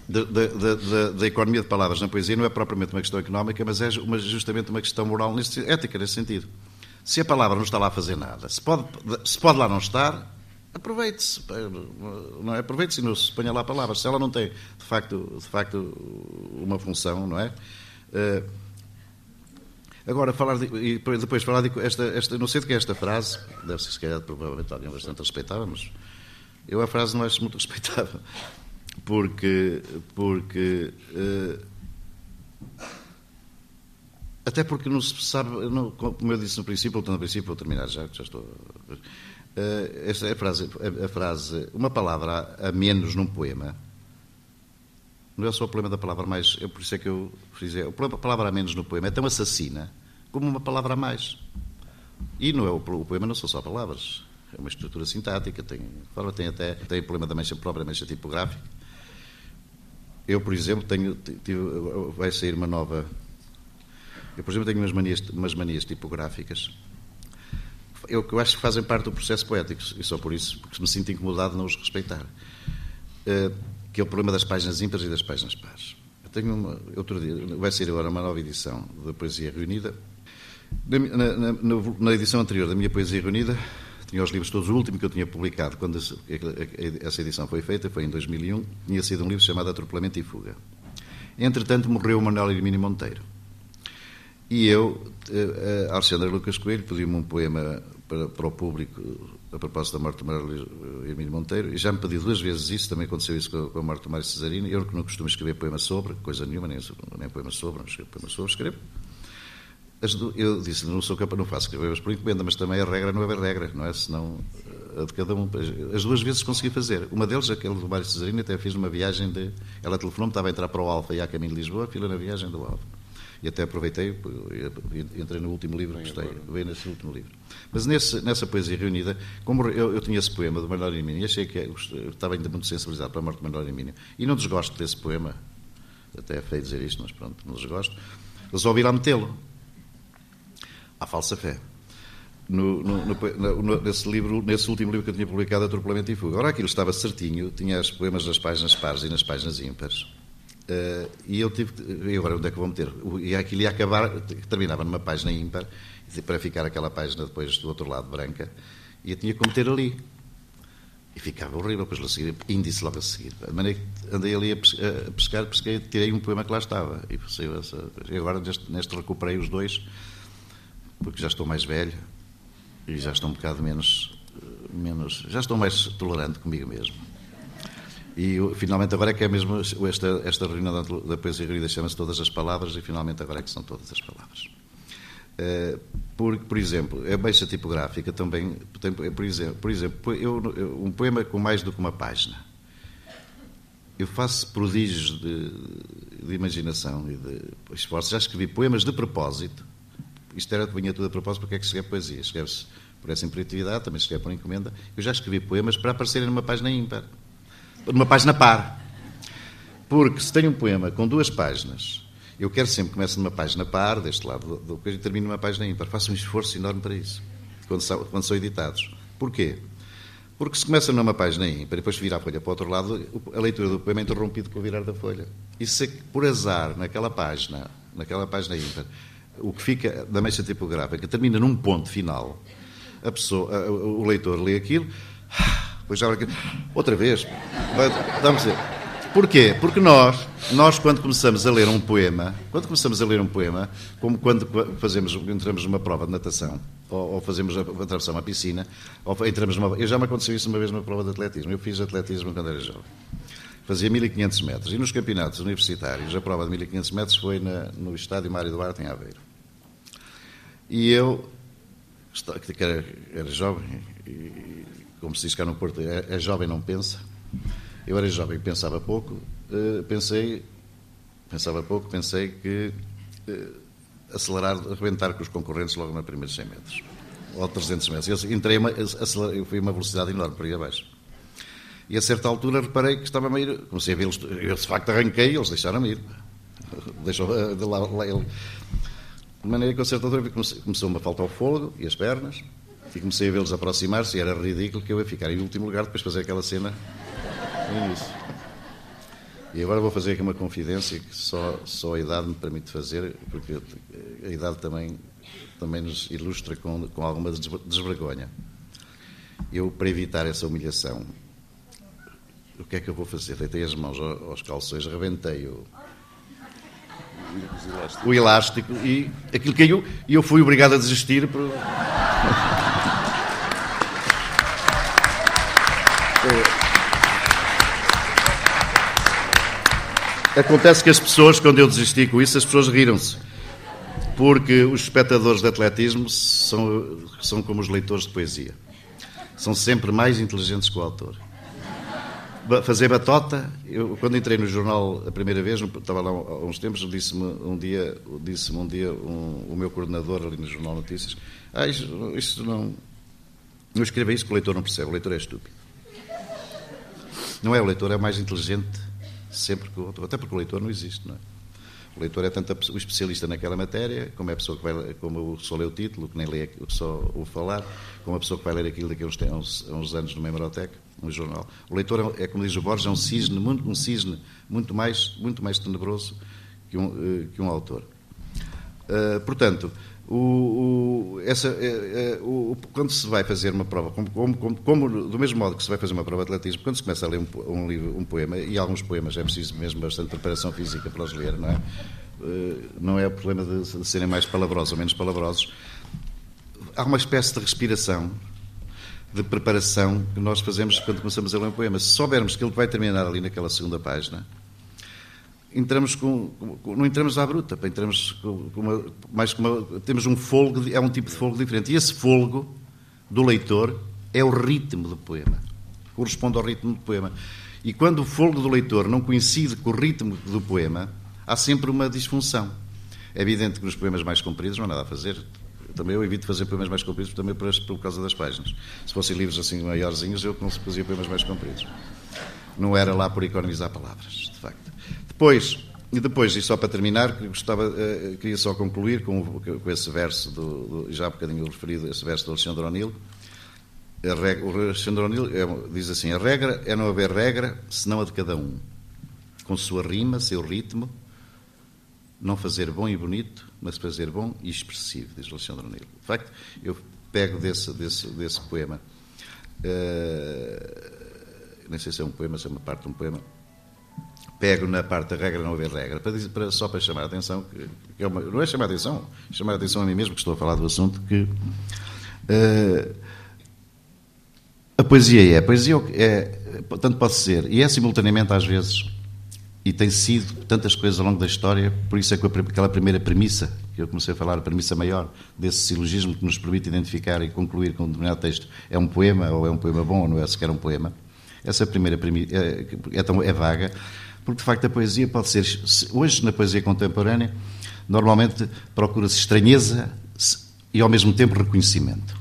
Speaker 2: da, economia de palavras na poesia não é propriamente uma questão económica, mas é uma, justamente uma questão moral, nesse, ética nesse sentido. Se a palavra não está lá a fazer nada, se pode, se pode lá não estar, aproveite-se. Não é? Aproveite-se e não se ponha lá palavras. Se ela não tem, de facto, de facto uma função, não é? Uh, agora, falar de, e depois falar de esta, esta, não sei de que é esta frase, deve ser se calhar provavelmente alguém bastante respeitável, mas eu a frase não acho muito respeitável, porque, porque uh, até porque não se sabe, não, como eu disse no princípio, no princípio, vou terminar já, já estou. Uh, esta é a frase, a, a, frase, uma palavra a menos num poema, não é só o problema da palavra mais, é por isso é que eu fiz, é, a palavra a menos no poema é tão assassina como uma palavra a mais. E não é o, o poema não são só palavras, é uma estrutura sintática, tem, tem até tem o problema da mancha própria, da mancha tipográfica. Eu, por exemplo, tenho, tive, vai sair uma nova eu, por exemplo, tenho umas manias, umas manias tipográficas eu, que eu acho que fazem parte do processo poético, e só por isso, porque me sinto incomodado não os respeitar. Uh, que é o problema das páginas ímpares e das páginas pares. Eu tenho uma, outro dia, vai ser agora uma nova edição da Poesia Reunida. Na, na, na, na, edição anterior da minha Poesia Reunida, tinha os livros todos, o último que eu tinha publicado quando essa edição foi feita, foi em 2001, tinha sido um livro chamado Atropelamento e Fuga. Entretanto, morreu o Manuel Hermínio Monteiro. E eu, a Alexandra Lucas Coelho, pediu-me um poema para, para, o público a propósito da morte do Mário Emílio Monteiro, e já me pediu duas vezes isso, também aconteceu isso com a, morte do Mário Cesarino. Eu não costumo escrever poema sobre, coisa nenhuma, nem, nem poema sobre, não escrevo poema sobre, escrevo. Eu disse, não sou capaz, não faço escrever por encomenda, mas também a regra não é bem regra, não é? Senão, a de cada um. As duas vezes consegui fazer. Uma deles, aquele do Mário Cesarino, até fiz uma viagem de. Ela telefonou-me, estava a entrar para o Alfa e a caminho de Lisboa, fila na viagem do Alfa e até aproveitei, entrei no último livro, bem gostei, bem nesse último livro. Mas nesse, nessa poesia reunida, como eu, eu tinha esse poema do Manuel Hermínio, e achei que estava ainda muito sensibilizado para a morte do Manuel Hermínio, e não desgosto desse poema, até é feio dizer isto, mas pronto, não desgosto, resolvi lá metê-lo, à falsa fé. No, no, no, nesse livro, nesse último livro que eu tinha publicado, Atropelamento e Fuga. Agora aquilo estava certinho, tinha os poemas nas páginas pares e nas páginas ímpares. Uh, e eu tive. E agora onde é que vou meter? E aquilo ia acabar, terminava numa página ímpar, para ficar aquela página depois do outro lado branca, e eu tinha que meter ali. E ficava horrível, depois a seguir, índice logo a seguir. De maneira que andei ali a pescar, pesquei, tirei um poema que lá estava. E, e agora neste, neste recuperei os dois, porque já estou mais velho e já estou um bocado menos. menos já estou mais tolerante comigo mesmo. E finalmente agora é que é mesmo esta, esta reunião da, da poesia reunida chama-se Todas as Palavras e finalmente agora é que são todas as palavras. Uh, por, por exemplo, a baixa tipográfica também tem, por exemplo, por exemplo eu, um poema com mais do que uma página. Eu faço prodígios de, de imaginação e de esforço. Já escrevi poemas de propósito. Isto era vinha tudo a propósito porque é que escreve poesia. Escreve-se por essa imperatividade, também se escreve por encomenda. Eu já escrevi poemas para aparecerem numa página ímpar numa página par. Porque se tenho um poema com duas páginas, eu quero sempre que comece numa página par, deste lado do coisa, e termine numa página ímpar. Faço um esforço enorme para isso, quando são, quando são editados. Porquê? Porque se começa numa página ímpar e depois vira a folha para o outro lado, a leitura do poema é interrompida com o virar da folha. E se por azar, naquela página, naquela página ímpar, o que fica da mecha tipográfica termina num ponto final, a pessoa, o leitor lê aquilo Pois já outra vez. Vamos. Porquê? Porque nós, nós quando começamos a ler um poema, quando começamos a ler um poema, como quando fazemos, entramos numa prova de natação, ou, ou fazemos a, atravessar uma piscina, ou entramos numa, eu já me aconteceu isso uma vez numa prova de atletismo. Eu fiz atletismo quando era jovem. Fazia 1500 metros. E nos campeonatos universitários, a prova de 1500 metros foi na, no estádio Mário Duarte, em Aveiro. E eu, que era, era jovem, e, como se diz cá no Porto, é, é jovem, não pensa. Eu era jovem, pensava pouco, uh, pensei, pensava pouco, pensei que uh, acelerar, arrebentar com os concorrentes logo nos primeiros 100 metros. ou 300 metros. Eu entrei, uma, eu fui uma velocidade enorme para ir abaixo. E a certa altura reparei que estava a ir. Comecei a vê-los. Eu de facto arranquei e eles deixaram-me ir. Deixou eh, de lá, lá ele. De maneira que a certa altura começou-me a faltar o fôlego e as pernas. E comecei a vê-los aproximar-se e era ridículo que eu ia ficar em último lugar depois de fazer aquela cena no início. E agora vou fazer aqui uma confidência que só, só a idade me permite fazer, porque a idade também, também nos ilustra com, com alguma desvergonha. Eu, para evitar essa humilhação, o que é que eu vou fazer? Deitei as mãos aos calções, rebentei o, o elástico e aquilo caiu e eu fui obrigado a desistir. Por... Acontece que as pessoas, quando eu desisti com isso, as pessoas riram-se. Porque os espectadores de atletismo são, são como os leitores de poesia. São sempre mais inteligentes que o autor. Fazer batota, eu, quando entrei no jornal a primeira vez, estava lá há uns tempos, disse-me um dia, disse um dia um, o meu coordenador ali no Jornal Notícias: ah, isto, isto não. Não escreva isso que o leitor não percebe, o leitor é estúpido. Não é o leitor, é mais inteligente sempre que o outro. Até porque o leitor não existe, não é? O leitor é tanto o especialista naquela matéria, como é a pessoa que vai, como só lê o título, que nem lê só o falar, como a pessoa que vai ler aquilo daqui a uns, uns, uns anos numa hemeroteca, um jornal. O leitor é, é, como diz o Borges, é um cisne, muito, um cisne muito mais, muito mais tenebroso que um, eh, que um autor. Uh, portanto, o, o, essa, é, é, o, quando se vai fazer uma prova, como, como, como, do mesmo modo que se vai fazer uma prova de atletismo, quando se começa a ler um, um, livro, um poema, e alguns poemas é preciso mesmo bastante preparação física para os ler, não é? Uh, não é o problema de, de, serem mais palavrosos ou menos palavrosos. Há uma espécie de respiração, de preparação que nós fazemos quando começamos a ler um poema. Se soubermos que ele vai terminar ali naquela segunda página, entramos com, com, não entramos à bruta, entramos com, uma, mais com uma, temos um folgo, é um tipo de folgo diferente. E esse folgo do leitor é o ritmo do poema, corresponde ao ritmo do poema. E quando o folgo do leitor não coincide com o ritmo do poema, há sempre uma disfunção. É evidente que nos poemas mais compridos não há nada a fazer. Também eu evito fazer poemas mais compridos também por, por causa das páginas. Se fossem livros assim maiorzinhos, eu fazia poemas mais compridos. Não era lá por economizar palavras, de facto. Depois, e depois, e só para terminar, gostava, uh, queria só concluir com, com esse verso, do, do, já há bocadinho referido, esse verso do Alexandre O'Neill. O Alexandre O'Neill é, diz assim: a regra é não haver regra, senão a de cada um. Com sua rima, seu ritmo, não fazer bom e bonito, mas fazer bom e expressivo, diz Alexandre O'Neill. De facto, eu pego desse, desse, desse poema. Uh, nem sei se é um poema, se é uma parte de um poema pego na parte da regra não haver regra, para, para, só para chamar a atenção, que, que é uma, não é chamar a atenção, chamar a atenção a mim mesmo, que estou a falar do assunto, que uh, a poesia é, a poesia é, tanto pode ser, e é simultaneamente às vezes, e tem sido tantas coisas ao longo da história, por isso é que aquela primeira premissa, que eu comecei a falar, a premissa maior desse silogismo que nos permite identificar e concluir com um determinado texto, é um poema, ou é um poema bom, ou não é sequer um poema, essa primeira premissa é, é, é vaga, porque de facto a poesia pode ser. Hoje, na poesia contemporânea, normalmente procura-se estranheza e ao mesmo tempo reconhecimento.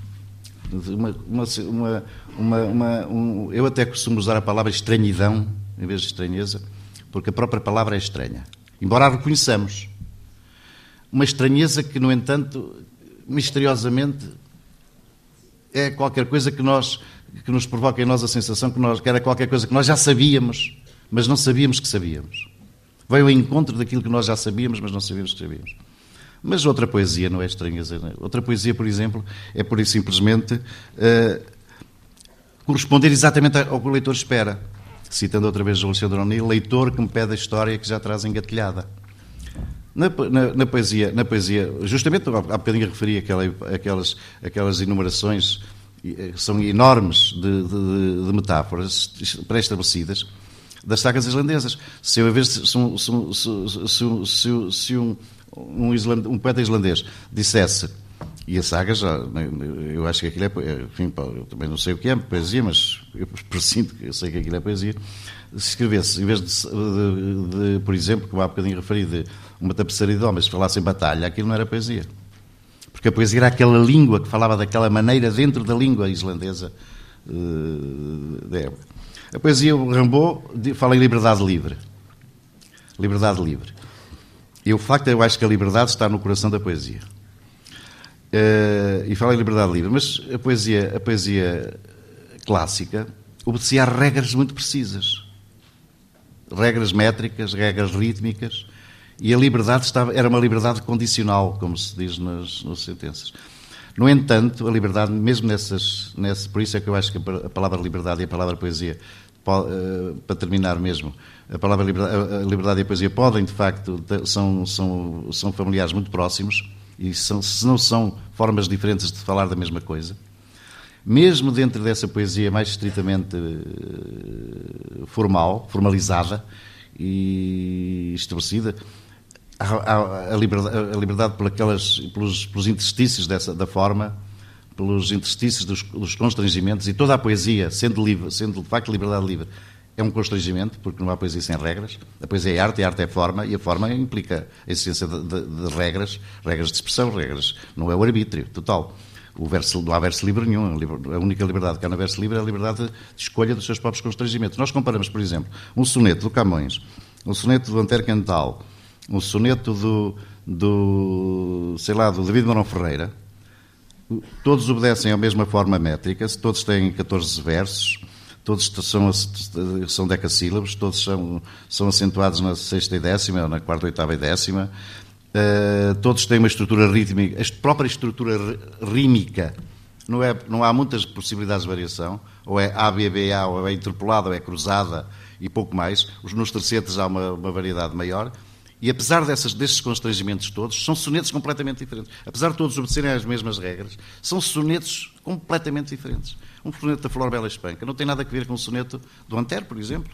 Speaker 2: Uma, uma, uma, uma um, eu até costumo usar a palavra estranhidão em vez de estranheza, porque a própria palavra é estranha. Embora a reconheçamos. Uma estranheza que, no entanto, misteriosamente é qualquer coisa que nós que nos provoca em nós a sensação que, nós, que era qualquer coisa que nós já sabíamos mas não sabíamos que sabíamos. Veio ao encontro daquilo que nós já sabíamos, mas não sabíamos que sabíamos. Mas outra poesia não é estranheza. É? Outra poesia, por exemplo, é por e simplesmente uh, corresponder exatamente ao que o leitor espera. Citando outra vez o Alexandre O'Neill, leitor que me pede a história que já traz engatilhada. Na, na, na, poesia, na poesia, justamente há bocadinho referi aquela, aquelas, aquelas enumerações eh, são enormes de, de, de metáforas pré-estabelecidas das sagas islandesas. Se eu se, se, se, se um, um, island, um, poeta islandês dissesse, e a saga já, eu acho que aquilo é, enfim, eu também não sei o que é poesia, mas eu presinto que eu sei que aquilo é poesia, se escrevesse, em vez de, de, de por exemplo, como há bocadinho referi, de uma tapeçaria de homens falasse em batalha, aquilo não era poesia. Porque a poesia era aquela língua que falava daquela maneira dentro da língua islandesa uh, da época. A poesia, o Rambaud fala em liberdade livre. Liberdade livre. E o facto, eu acho que a liberdade está no coração da poesia. Uh, e fala em liberdade livre. Mas a poesia, a poesia clássica obedecia a regras muito precisas. Regras métricas, regras rítmicas. E a liberdade estava, era uma liberdade condicional, como se diz nas, nas sentenças. No entanto, a liberdade, mesmo nessas, nessas. Por isso é que eu acho que a palavra liberdade e a palavra poesia, para terminar mesmo, a palavra liberdade, a liberdade e a poesia podem, de facto, são, são, são familiares muito próximos e são, se não são formas diferentes de falar da mesma coisa. Mesmo dentro dessa poesia mais estritamente eh, formal, formalizada e estabelecida, a, a, liberdade, a liberdade por aquelas, pelos, pelos interstícios dessa, da forma, pelos interstícios dos, dos, constrangimentos, e toda a poesia, sendo, livre, sendo de facto liberdade livre, é um constrangimento, porque não há poesia sem regras. A poesia é arte, a arte é forma, e a forma implica a existência de, de, de regras, regras de expressão, regras, não é o arbítrio total. O verso, não há verso livre nenhum. A única liberdade que há no verso livre é a liberdade de escolha dos seus próprios constrangimentos. Nós comparamos, por exemplo, um soneto do Camões, um soneto do Antero Cantal, um soneto do, do, sei lá, do David Marão Ferreira, todos obedecem à mesma forma métrica, todos têm 14 versos, todos são, são decassílabos, todos são, são acentuados na sexta e décima, ou na quarta, oitava e décima, uh, todos têm uma estrutura rítmica, a própria estrutura rímica, não, é, não há muitas possibilidades de variação, ou é A, B, B, A, ou é interpolada, ou é cruzada, e pouco mais. Nos tercetos há uma, uma variedade maior, e apesar dessas, desses constrangimentos todos, são sonetos completamente diferentes. Apesar de todos obedecerem às mesmas regras, são sonetos completamente diferentes. Um soneto da Flor Bela Espanca não tem nada a ver com um soneto do Antero, por exemplo.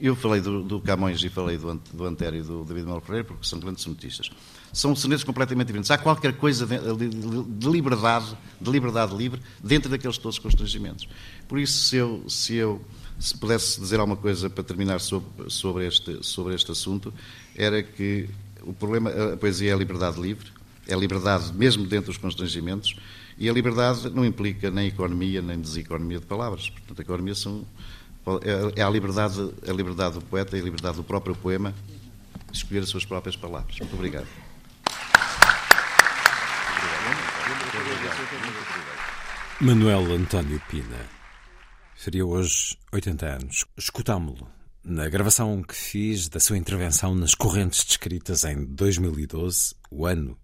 Speaker 2: Eu falei do, do Camões e falei do, do Antero e do David Melo Pereira, porque são grandes sonetistas. São sonetos completamente diferentes. Há qualquer coisa de, de, de, liberdade, de liberdade livre, dentro daqueles todos constrangimentos. Por isso, se eu, se eu se pudesse dizer alguma coisa para terminar sobre, sobre, este, sobre este assunto, era que o problema, a poesia é a liberdade livre, é a liberdade mesmo dentro dos constrangimentos, e a liberdade não implica nem economia nem deseconomia de palavras. Portanto, a economia são, é, a liberdade, a liberdade do poeta e a liberdade do próprio poema escolher as suas próprias palavras. Muito obrigado.
Speaker 1: Manuel António Pina faria hoje 80 anos. Escutámo-lo na gravação que fiz da sua intervenção nas correntes descritas em 2012, o ano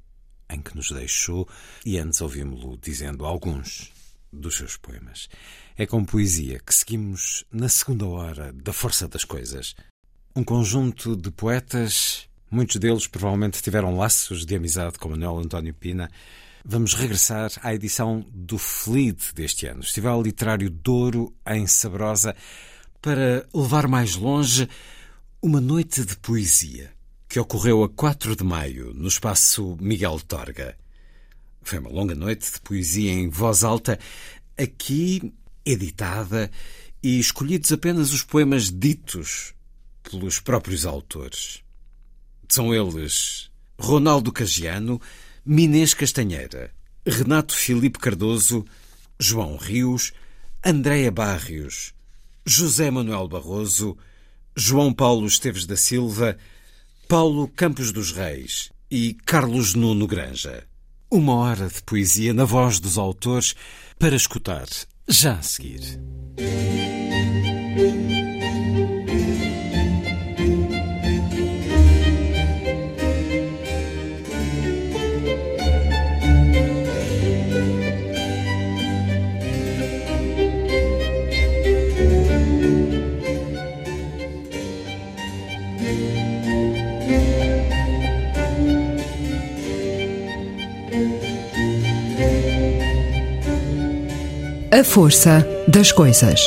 Speaker 1: em que nos deixou, e antes ouvimos-lo dizendo alguns dos seus poemas. É com poesia que seguimos na segunda hora da Força das Coisas. Um conjunto de poetas, muitos deles provavelmente tiveram laços de amizade com Manuel António Pina. Vamos regressar à edição do FLID deste ano, Festival Literário Douro em Sabrosa para levar mais longe uma noite de poesia que ocorreu a 4 de maio no espaço Miguel Torga. Foi uma longa noite de poesia em voz alta, aqui editada e escolhidos apenas os poemas ditos pelos próprios autores. São eles Ronaldo Cagiano, Minês Castanheira, Renato Filipe Cardoso, João Rios, Andréa Barrios, José Manuel Barroso, João Paulo Esteves da Silva, Paulo Campos dos Reis e Carlos Nuno Granja. Uma hora de poesia na voz dos autores para escutar já a seguir.
Speaker 3: A força das coisas.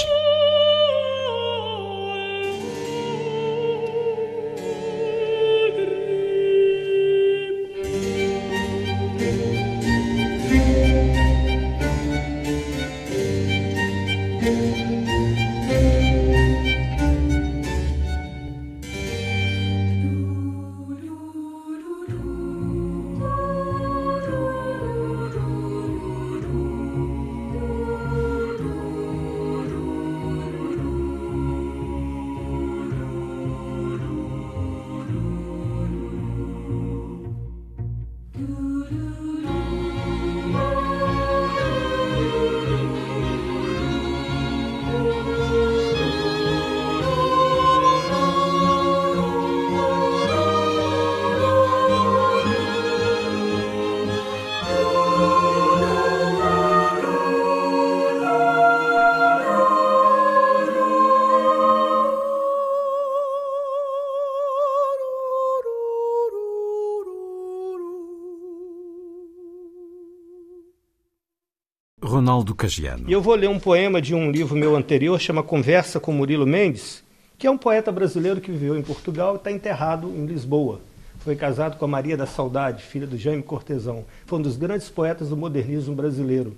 Speaker 1: Cagiano.
Speaker 4: E eu vou ler um poema de um livro meu anterior, chama Conversa com Murilo Mendes, que é um poeta brasileiro que viveu em Portugal e está enterrado em Lisboa. Foi casado com a Maria da Saudade, filha do Jaime Cortesão. Foi um dos grandes poetas do modernismo brasileiro.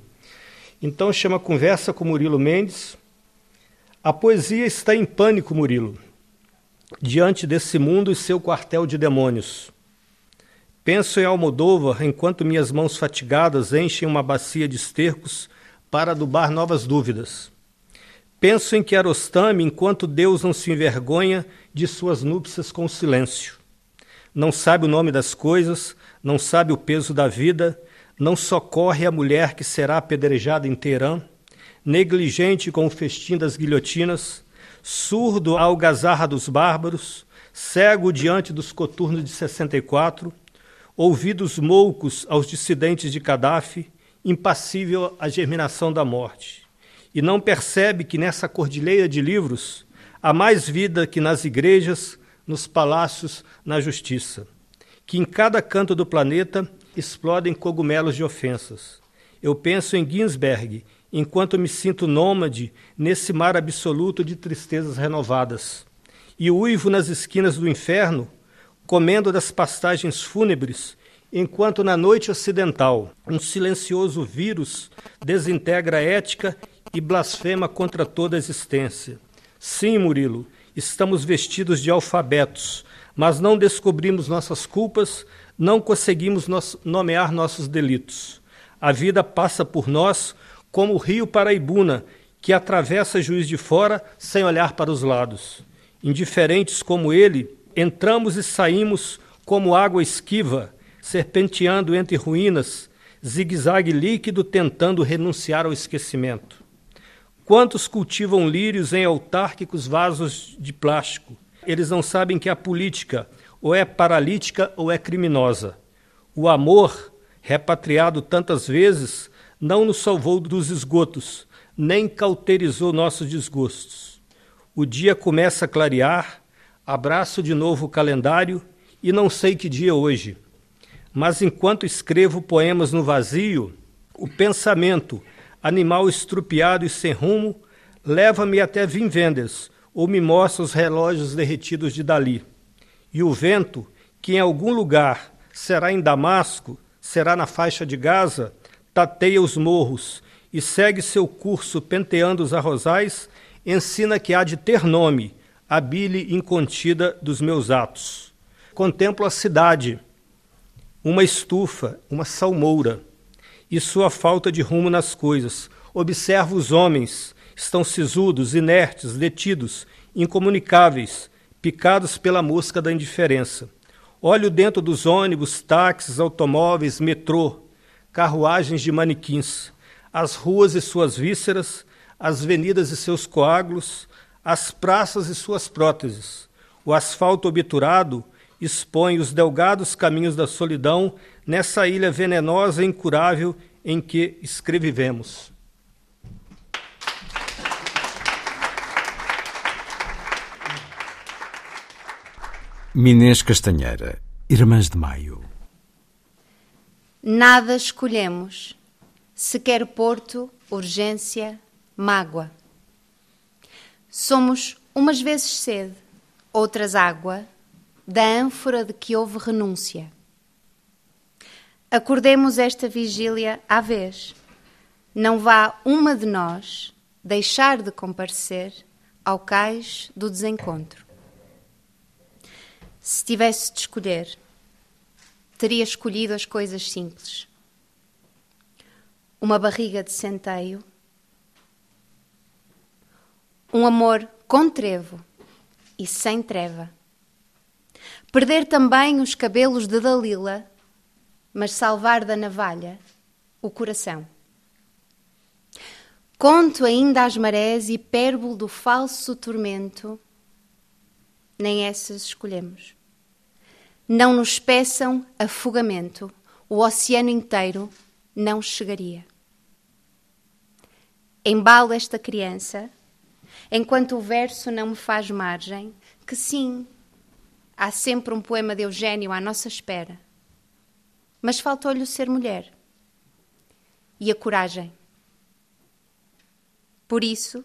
Speaker 4: Então chama Conversa com Murilo Mendes. A poesia está em pânico, Murilo, diante desse mundo e seu quartel de demônios. Penso em Almodóvar enquanto minhas mãos fatigadas enchem uma bacia de estercos para adubar novas dúvidas. Penso em Kiarostami enquanto Deus não se envergonha de suas núpcias com silêncio. Não sabe o nome das coisas, não sabe o peso da vida, não socorre a mulher que será apedrejada em Teherã, negligente com o festim das guilhotinas, surdo à algazarra dos bárbaros, cego diante dos coturnos de 64, ouvidos moucos aos dissidentes de Gaddafi, impassível à germinação da morte. E não percebe que nessa cordilheira de livros há mais vida que nas igrejas, nos palácios, na justiça. Que em cada canto do planeta explodem cogumelos de ofensas. Eu penso em Ginsberg, enquanto me sinto nômade nesse mar absoluto de tristezas renovadas. E uivo nas esquinas do inferno, comendo das pastagens fúnebres, enquanto na noite ocidental um silencioso vírus desintegra a ética e blasfema contra toda a existência. Sim, Murilo, estamos vestidos de alfabetos, mas não descobrimos nossas culpas, não conseguimos nomear nossos delitos. A vida passa por nós como o rio Paraibuna, que atravessa Juiz de Fora sem olhar para os lados. Indiferentes como ele, Entramos e saímos como água esquiva, serpenteando entre ruínas, zigue-zague líquido tentando renunciar ao esquecimento. Quantos cultivam lírios em autárquicos vasos de plástico? Eles não sabem que a política ou é paralítica ou é criminosa. O amor, repatriado tantas vezes, não nos salvou dos esgotos, nem cauterizou nossos desgostos. O dia começa a clarear, Abraço de novo o calendário e não sei que dia é hoje. Mas enquanto escrevo poemas no vazio, o pensamento, animal estrupiado e sem rumo, leva-me até Vinvendes ou me mostra os relógios derretidos de Dali. E o vento, que em algum lugar será em Damasco, será na faixa de Gaza, tateia os morros e segue seu curso penteando os arrozais, ensina que há de ter nome a bile incontida dos meus atos. Contemplo a cidade, uma estufa, uma salmoura, e sua falta de rumo nas coisas. Observo os homens, estão sisudos, inertes, detidos, incomunicáveis, picados pela mosca da indiferença. Olho dentro dos ônibus, táxis, automóveis, metrô, carruagens de manequins, as ruas e suas vísceras, as avenidas e seus coágulos, as praças e suas próteses. O asfalto obturado expõe os delgados caminhos da solidão nessa ilha venenosa e incurável em que escrevivemos.
Speaker 1: Minês Castanheira, Irmãs de Maio.
Speaker 5: Nada escolhemos, sequer porto, urgência, mágoa. Somos umas vezes sede, outras água, da ânfora de que houve renúncia. Acordemos esta vigília à vez. Não vá uma de nós deixar de comparecer ao cais do desencontro. Se tivesse de escolher, teria escolhido as coisas simples. Uma barriga de centeio um amor com trevo e sem treva. Perder também os cabelos de Dalila, mas salvar da navalha o coração. Conto ainda às marés hipérbole do falso tormento, nem essas escolhemos. Não nos peçam afogamento, o oceano inteiro não chegaria. Embalo esta criança enquanto o verso não me faz margem, que sim, há sempre um poema de Eugênio à nossa espera. Mas faltou-lhe o ser mulher e a coragem Por isso,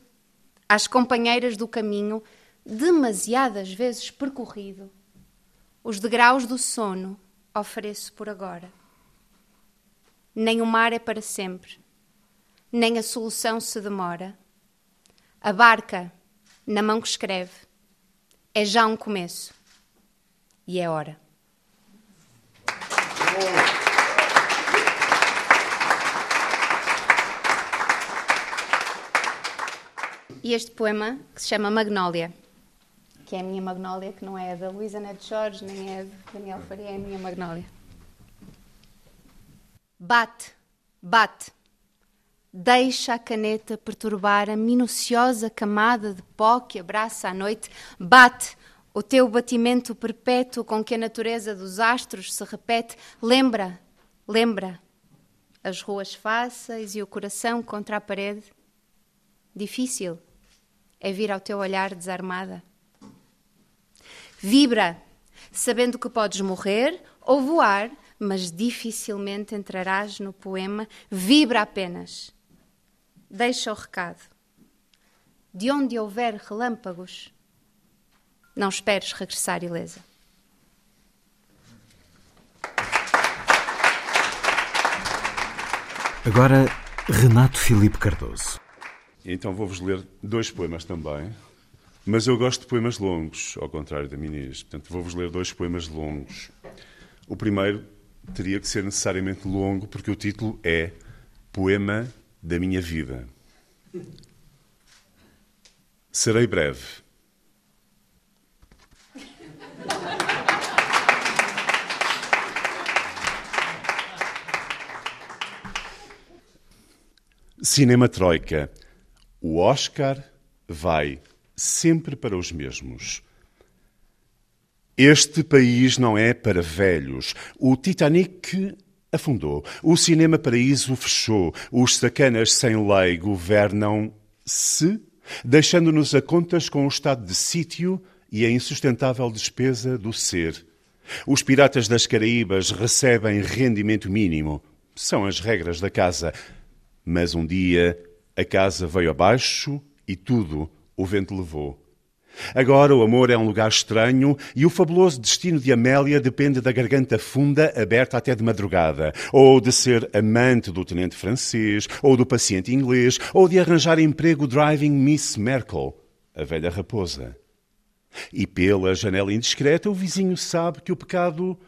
Speaker 5: às companheiras do caminho, demasiadas vezes percorrido, os degraus do sono ofereço por agora. Nem o mar é para sempre, nem a solução se demora. A barca, na mão que escreve, é já um começo. E é hora. E este poema, que se chama Magnólia, que é a minha Magnólia, que não é da Luísa Neto Jorge, nem é de Daniel Faria, é a minha Magnólia. Bate, bate. Deixa a caneta perturbar a minuciosa camada de pó que abraça a noite. Bate o teu batimento perpétuo com que a natureza dos astros se repete. Lembra, lembra as ruas fáceis e o coração contra a parede. Difícil é vir ao teu olhar desarmada. Vibra, sabendo que podes morrer ou voar, mas dificilmente entrarás no poema. Vibra apenas. Deixa o recado. De onde houver relâmpagos, não esperes regressar ilesa.
Speaker 1: Agora, Renato Filipe Cardoso.
Speaker 6: Então vou-vos ler dois poemas também. Mas eu gosto de poemas longos, ao contrário da Inês. Portanto, vou-vos ler dois poemas longos. O primeiro teria que ser necessariamente longo, porque o título é Poema da Minha Vida. Serei breve. Cinema Troika. O Oscar vai sempre para os mesmos. Este país não é para velhos. O Titanic afundou. O Cinema Paraíso fechou. Os sacanas sem lei governam-se, deixando-nos a contas com o estado de sítio e a insustentável despesa do ser. Os piratas das Caraíbas recebem rendimento mínimo. São as regras da casa. Mas um dia a casa veio abaixo e tudo o vento levou. Agora o amor é um lugar estranho e o fabuloso destino de Amélia depende da garganta funda aberta até de madrugada, ou de ser amante do tenente francês, ou do paciente inglês, ou de arranjar emprego driving Miss Merkel, a velha raposa. E pela janela indiscreta o vizinho sabe que o pecado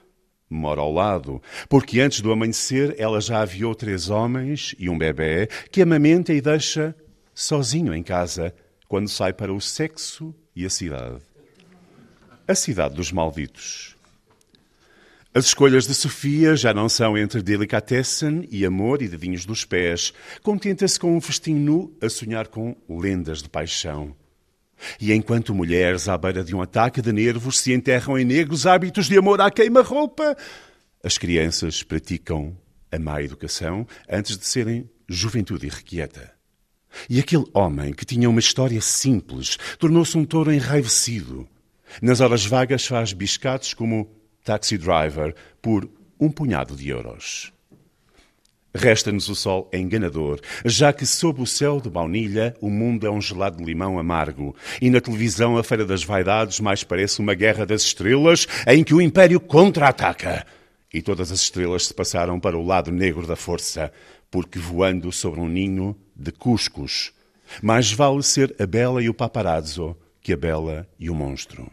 Speaker 6: mora ao lado, porque antes do amanhecer ela já aviou três homens e um bebê que amamenta e deixa sozinho em casa quando sai para o sexo e a cidade. A cidade dos malditos. As escolhas de Sofia já não são entre delicatessen e amor e dedinhos dos pés. Contenta-se com um festim nu a sonhar com lendas de paixão. E enquanto mulheres à beira de um ataque de nervos se enterram em negros hábitos de amor à queima-roupa, as crianças praticam a má educação antes de serem juventude irrequieta. E aquele homem que tinha uma história simples tornou-se um touro enraivecido. Nas horas vagas faz biscates como taxi driver por um punhado de euros. Resta-nos o sol enganador, já que sob o céu de baunilha o mundo é um gelado de limão amargo, e na televisão a Feira das Vaidades mais parece uma guerra das estrelas em que o Império contra-ataca. E todas as estrelas se passaram para o lado negro da força, porque voando sobre um ninho de cuscos, mais vale ser a bela e o paparazzo que a bela e o monstro.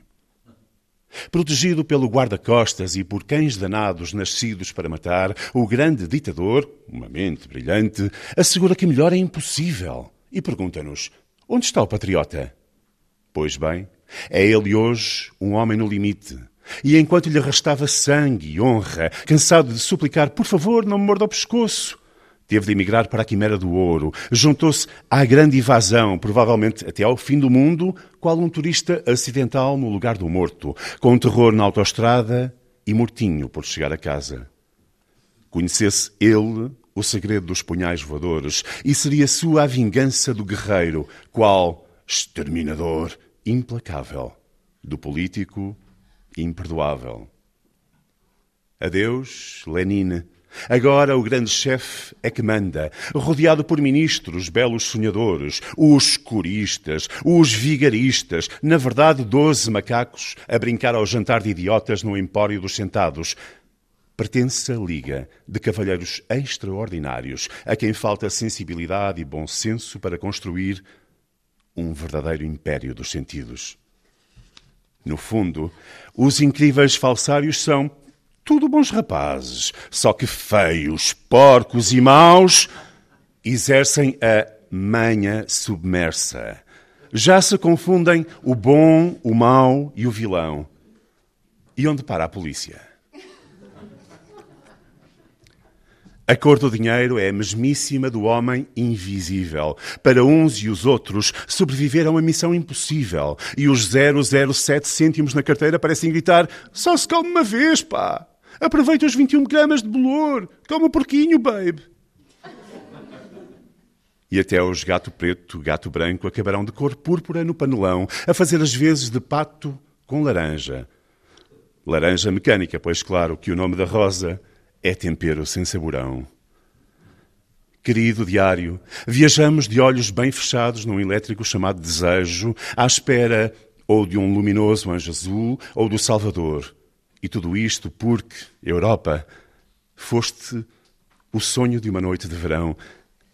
Speaker 6: Protegido pelo guarda-costas e por cães danados nascidos para matar, o grande ditador, uma mente brilhante, assegura que melhor é impossível e pergunta-nos: onde está o patriota? Pois bem, é ele hoje um homem no limite. E enquanto lhe restava sangue e honra, cansado de suplicar, por favor, não me morda o pescoço, Teve de emigrar para a Quimera do Ouro. Juntou-se à grande invasão, provavelmente até ao fim do mundo, qual um turista acidental no lugar do morto, com terror na autoestrada e mortinho por chegar a casa. Conhecesse ele o segredo dos punhais voadores e seria sua a vingança do guerreiro, qual exterminador implacável, do político imperdoável. Adeus, Lenine Agora o grande chefe é que manda, rodeado por ministros, belos sonhadores, os coristas, os vigaristas, na verdade, doze macacos a brincar ao jantar de idiotas no empório dos sentados. Pertence à Liga de Cavalheiros Extraordinários, a quem falta sensibilidade e bom senso para construir um verdadeiro império dos sentidos. No fundo, os incríveis falsários são tudo bons rapazes, só que feios, porcos e maus, exercem a manha submersa. Já se confundem o bom, o mau e o vilão. E onde para a polícia? A cor do dinheiro é a mesmíssima do homem invisível. Para uns e os outros, sobreviver uma missão impossível. E os 007 cêntimos na carteira parecem gritar: só se come uma vez, pá! Aproveita os 21 gramas de bolor. Come um porquinho, babe. E até os gato preto, gato branco acabarão de cor púrpura no panelão, a fazer as vezes de pato com laranja. Laranja mecânica, pois claro que o nome da rosa é tempero sem saborão. Querido diário, viajamos de olhos bem fechados num elétrico chamado Desejo, à espera ou de um luminoso anjo azul ou do Salvador. E tudo isto porque, Europa, foste o sonho de uma noite de verão,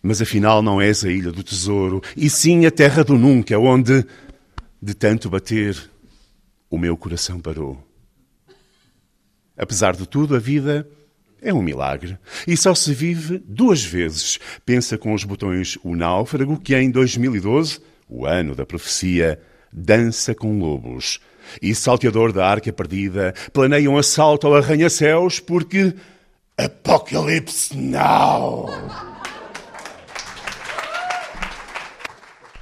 Speaker 6: mas afinal não és a ilha do tesouro, e sim a terra do nunca, onde, de tanto bater, o meu coração parou. Apesar de tudo, a vida é um milagre. E só se vive duas vezes. Pensa com os botões O Náufrago, que em 2012, o ano da profecia, dança com lobos e salteador da arca perdida planeia um assalto ao arranha-céus porque Apocalypse Now!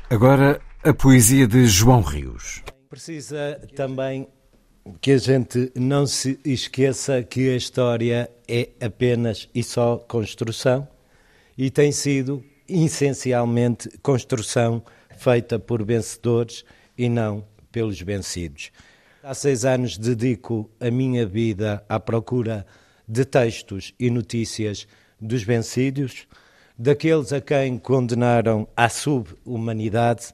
Speaker 1: Agora a poesia de João Rios.
Speaker 7: Precisa também que a gente não se esqueça que a história é apenas e só construção e tem sido essencialmente construção feita por vencedores e não pelos vencidos. Há seis anos dedico a minha vida à procura de textos e notícias dos vencidos, daqueles a quem condenaram à subhumanidade.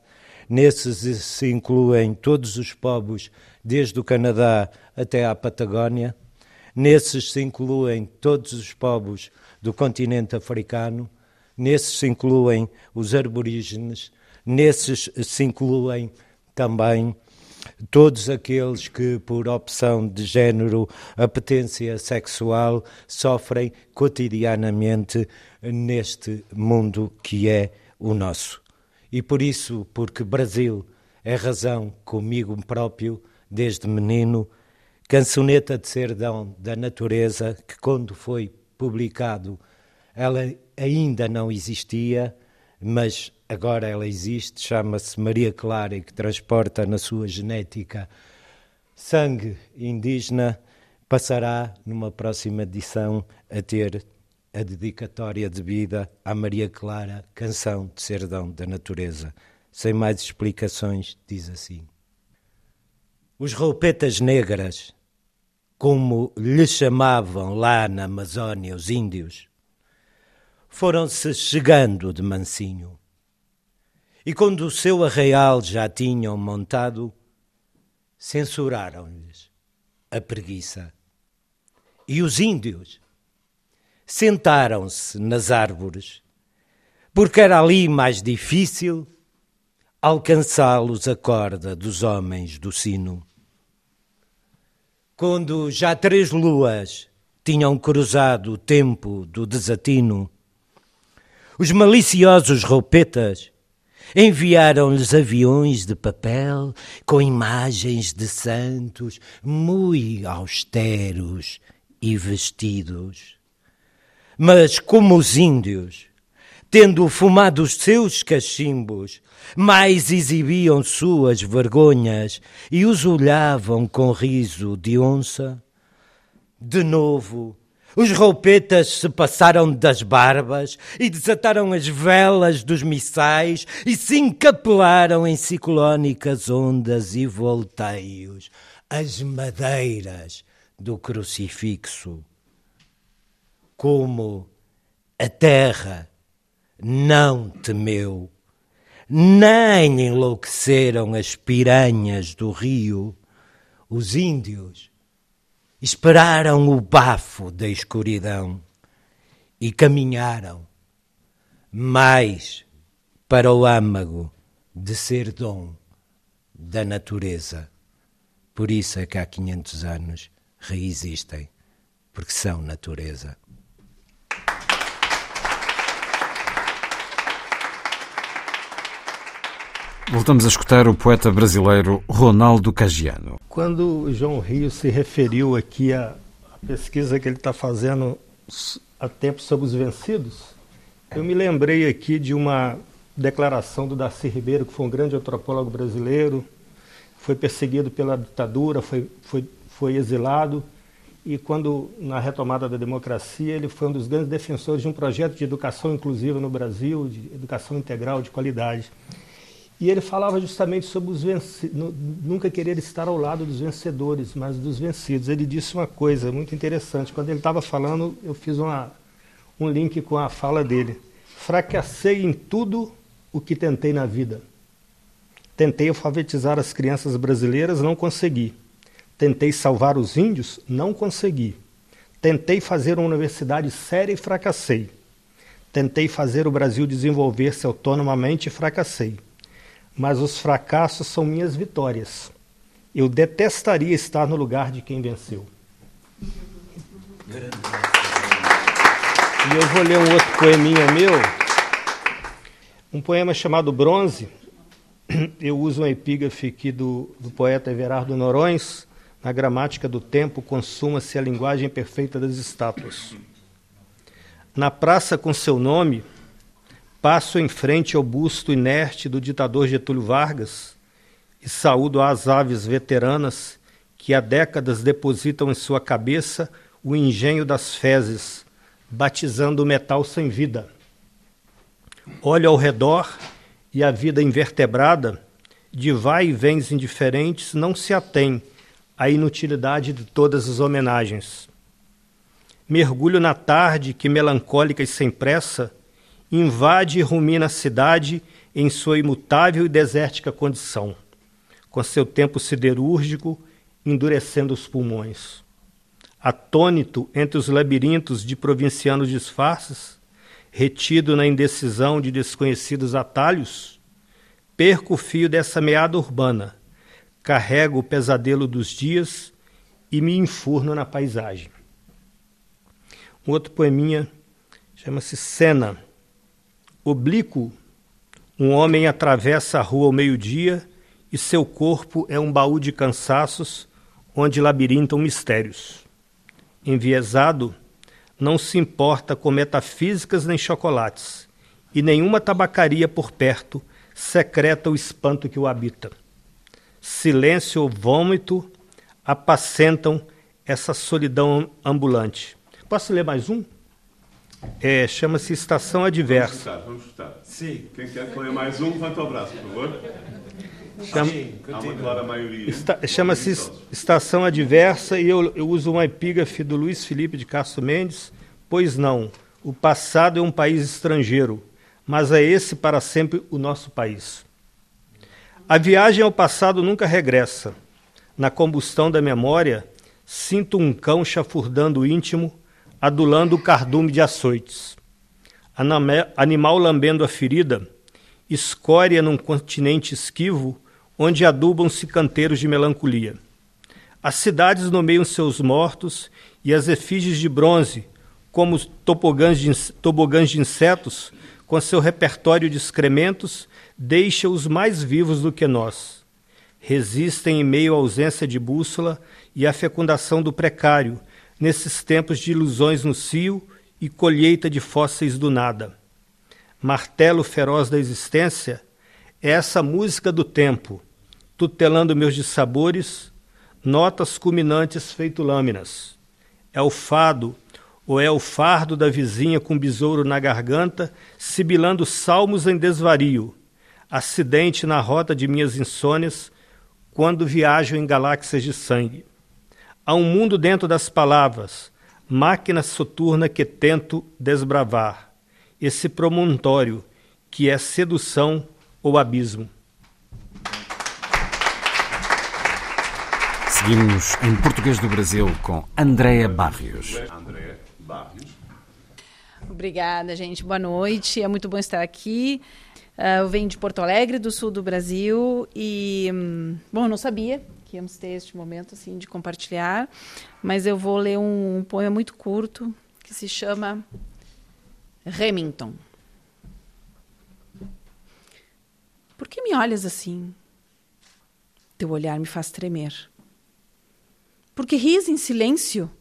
Speaker 7: Nesses se incluem todos os povos, desde o Canadá até à Patagónia. Nesses se incluem todos os povos do continente africano. Nesses se incluem os aborígenes. Nesses se incluem também todos aqueles que, por opção de género, apetência sexual, sofrem cotidianamente neste mundo que é o nosso. E por isso, porque Brasil é razão comigo próprio, desde menino, cancioneta de serdão da natureza, que quando foi publicado ela ainda não existia, mas agora ela existe, chama-se Maria Clara e que transporta na sua genética sangue indígena, passará numa próxima edição a ter a dedicatória de vida à Maria Clara, canção de Serdão da Natureza. Sem mais explicações, diz assim: Os roupetas negras, como lhe chamavam lá na Amazónia os índios, foram-se chegando de mansinho e quando o seu arraial já tinham montado, censuraram-lhes a preguiça. E os índios sentaram-se nas árvores, porque era ali mais difícil alcançá-los a corda dos homens do sino. Quando já três luas tinham cruzado o tempo do desatino, os maliciosos roupetas Enviaram-lhes aviões de papel com imagens de santos muito austeros e vestidos. Mas como os índios, tendo fumado os seus cachimbos, mais exibiam suas vergonhas e os olhavam com riso de onça, de novo os roupetas se passaram das barbas e desataram as velas dos missais e se encapelaram em ciclónicas ondas e volteios, as madeiras do crucifixo. como a terra não temeu, nem enlouqueceram as piranhas do rio, os índios esperaram o bafo da escuridão e caminharam mais para o âmago de ser dom da natureza. Por isso é que há 500 anos reexistem, porque são natureza.
Speaker 1: Voltamos a escutar o poeta brasileiro Ronaldo Cagiano.
Speaker 4: Quando João Rio se referiu aqui à, pesquisa que ele está fazendo há tempo sobre os vencidos, eu me lembrei aqui de uma declaração do Darcy Ribeiro, que foi um grande antropólogo brasileiro, foi perseguido pela ditadura, foi, foi, foi exilado, e quando, na retomada da democracia, ele foi um dos grandes defensores de um projeto de educação inclusiva no Brasil, de educação integral, de qualidade. E ele falava justamente sobre os nunca querer estar ao lado dos vencedores, mas dos vencidos. Ele disse uma coisa muito interessante. Quando ele estava falando, eu fiz uma, um link com a fala dele. Fracassei em tudo o que tentei na vida. Tentei alfabetizar as crianças brasileiras, não consegui. Tentei salvar os índios, não consegui. Tentei fazer uma universidade séria e fracassei. Tentei fazer o Brasil desenvolver-se autonomamente e fracassei mas os fracassos são minhas vitórias. Eu detestaria estar no lugar de quem venceu. E eu vou ler um outro poeminha meu, um poema chamado Bronze. Eu uso um epígrafe aqui do, do poeta Everardo Norões. Na gramática do tempo, consuma-se a linguagem perfeita das estátuas. Na praça com seu nome, Passo em frente ao busto inerte do ditador Getúlio Vargas e saúdo as aves veteranas que há décadas depositam em sua cabeça o engenho das fezes, batizando o metal sem vida. Olho ao redor e a vida invertebrada, de vai e vens indiferentes, não se atém à inutilidade de todas as homenagens. Mergulho na tarde que, melancólica e sem pressa, invade e rumina a cidade em sua imutável e desértica condição, com seu tempo siderúrgico endurecendo os pulmões. Atônito entre os labirintos de provincianos disfarces, retido na indecisão de desconhecidos atalhos, perco o fio dessa meada urbana, carrego o pesadelo dos dias e me enfurno na paisagem. Um outro poeminha chama-se Cena Oblíquo, um homem atravessa a rua ao meio-dia e seu corpo é um baú de cansaços onde labirintam mistérios. Enviesado, não se importa com metafísicas nem chocolates, e nenhuma tabacaria por perto secreta o espanto que o habita. Silêncio ou vômito apacentam essa solidão ambulante. Posso ler mais um? É, Chama-se Estação Adversa.
Speaker 6: Vamos vamos votar. Sim. Quem quer que leia mais um, levanta o braço, por favor.
Speaker 4: Chama... Há uma clara maioria. Chama-se Estação Adversa e eu, eu uso uma epígrafe do Luiz Felipe de Castro Mendes. Pois não, o passado é um país estrangeiro, mas é esse para sempre o nosso país. A viagem ao passado nunca regressa. Na combustão da memória, sinto um cão chafurdando o íntimo adulando o cardume de açoites. Animal lambendo a ferida, escória num continente esquivo, onde adubam-se canteiros de melancolia. As cidades nomeiam seus mortos e as efígies de bronze, como tobogãs de, tobogãs de insetos, com seu repertório de excrementos, deixam os mais vivos do que nós. Resistem em meio à ausência de bússola e à fecundação do precário, nesses tempos de ilusões no cio e colheita de fósseis do nada. Martelo feroz da existência é essa música do tempo, tutelando meus dissabores, notas culminantes feito lâminas. É o fado, ou é o fardo da vizinha com besouro na garganta, sibilando salmos em desvario, acidente na rota de minhas insônias, quando viajo em galáxias de sangue. Há um mundo dentro das palavras, máquina soturna que tento desbravar, esse promontório que é sedução ou abismo.
Speaker 1: Seguimos em português do Brasil com Andréa Barrios.
Speaker 8: Obrigada, gente. Boa noite. É muito bom estar aqui. Uh, eu venho de Porto Alegre, do sul do Brasil, e hum, bom, eu não sabia que íamos ter este momento assim de compartilhar, mas eu vou ler um, um poema muito curto que se chama Remington. Por que me olhas assim? Teu olhar me faz tremer. Porque ris em silêncio?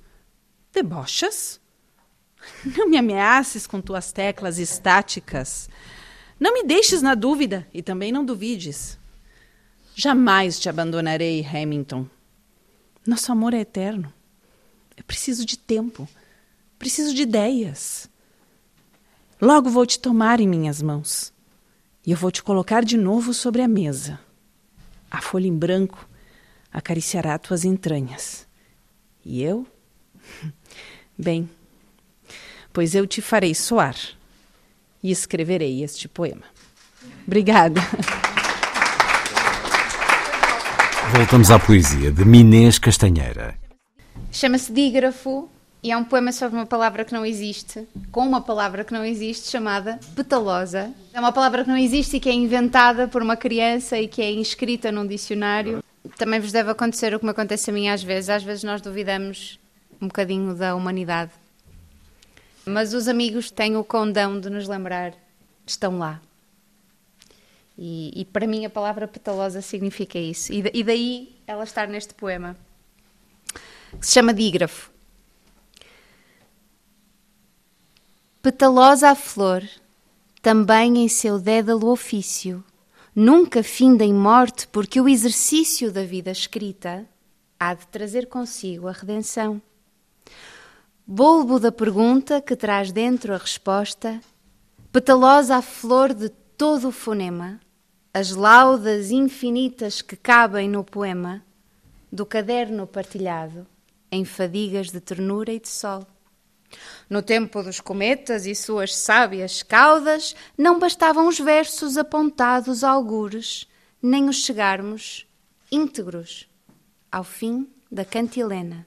Speaker 8: Debochas? Não me ameaces com tuas teclas estáticas. Não me deixes na dúvida e também não duvides. Jamais te abandonarei, Hamilton. Nosso amor é eterno. Eu preciso de tempo. Preciso de ideias. Logo vou te tomar em minhas mãos. E eu vou te colocar de novo sobre a mesa. A folha em branco acariciará tuas entranhas. E eu? Bem, pois eu te farei soar e escreverei este poema. Obrigada.
Speaker 1: Voltamos à poesia de Minês Castanheira.
Speaker 5: Chama-se Dígrafo e é um poema sobre uma palavra que não existe, com uma palavra que não existe, chamada petalosa. É uma palavra que não existe e que é inventada por uma criança e que é inscrita num dicionário também vos deve acontecer o que me acontece a mim às vezes. Às vezes nós duvidamos um bocadinho da humanidade. Mas os amigos têm o condão de nos lembrar, estão lá. E, e para mim a palavra petalosa significa isso. E, e daí ela estar neste poema, que se chama Dígrafo. Petalosa a flor, também em seu dédalo ofício, nunca finda em morte, porque o exercício da vida escrita há de trazer consigo a redenção. Bulbo da pergunta que traz dentro a resposta, petalosa a flor de todo o fonema, as laudas infinitas que cabem no poema, do caderno partilhado, em fadigas de ternura e de sol. No tempo dos cometas e suas sábias caudas, não bastavam os versos apontados algures, nem os chegarmos íntegros ao fim da cantilena.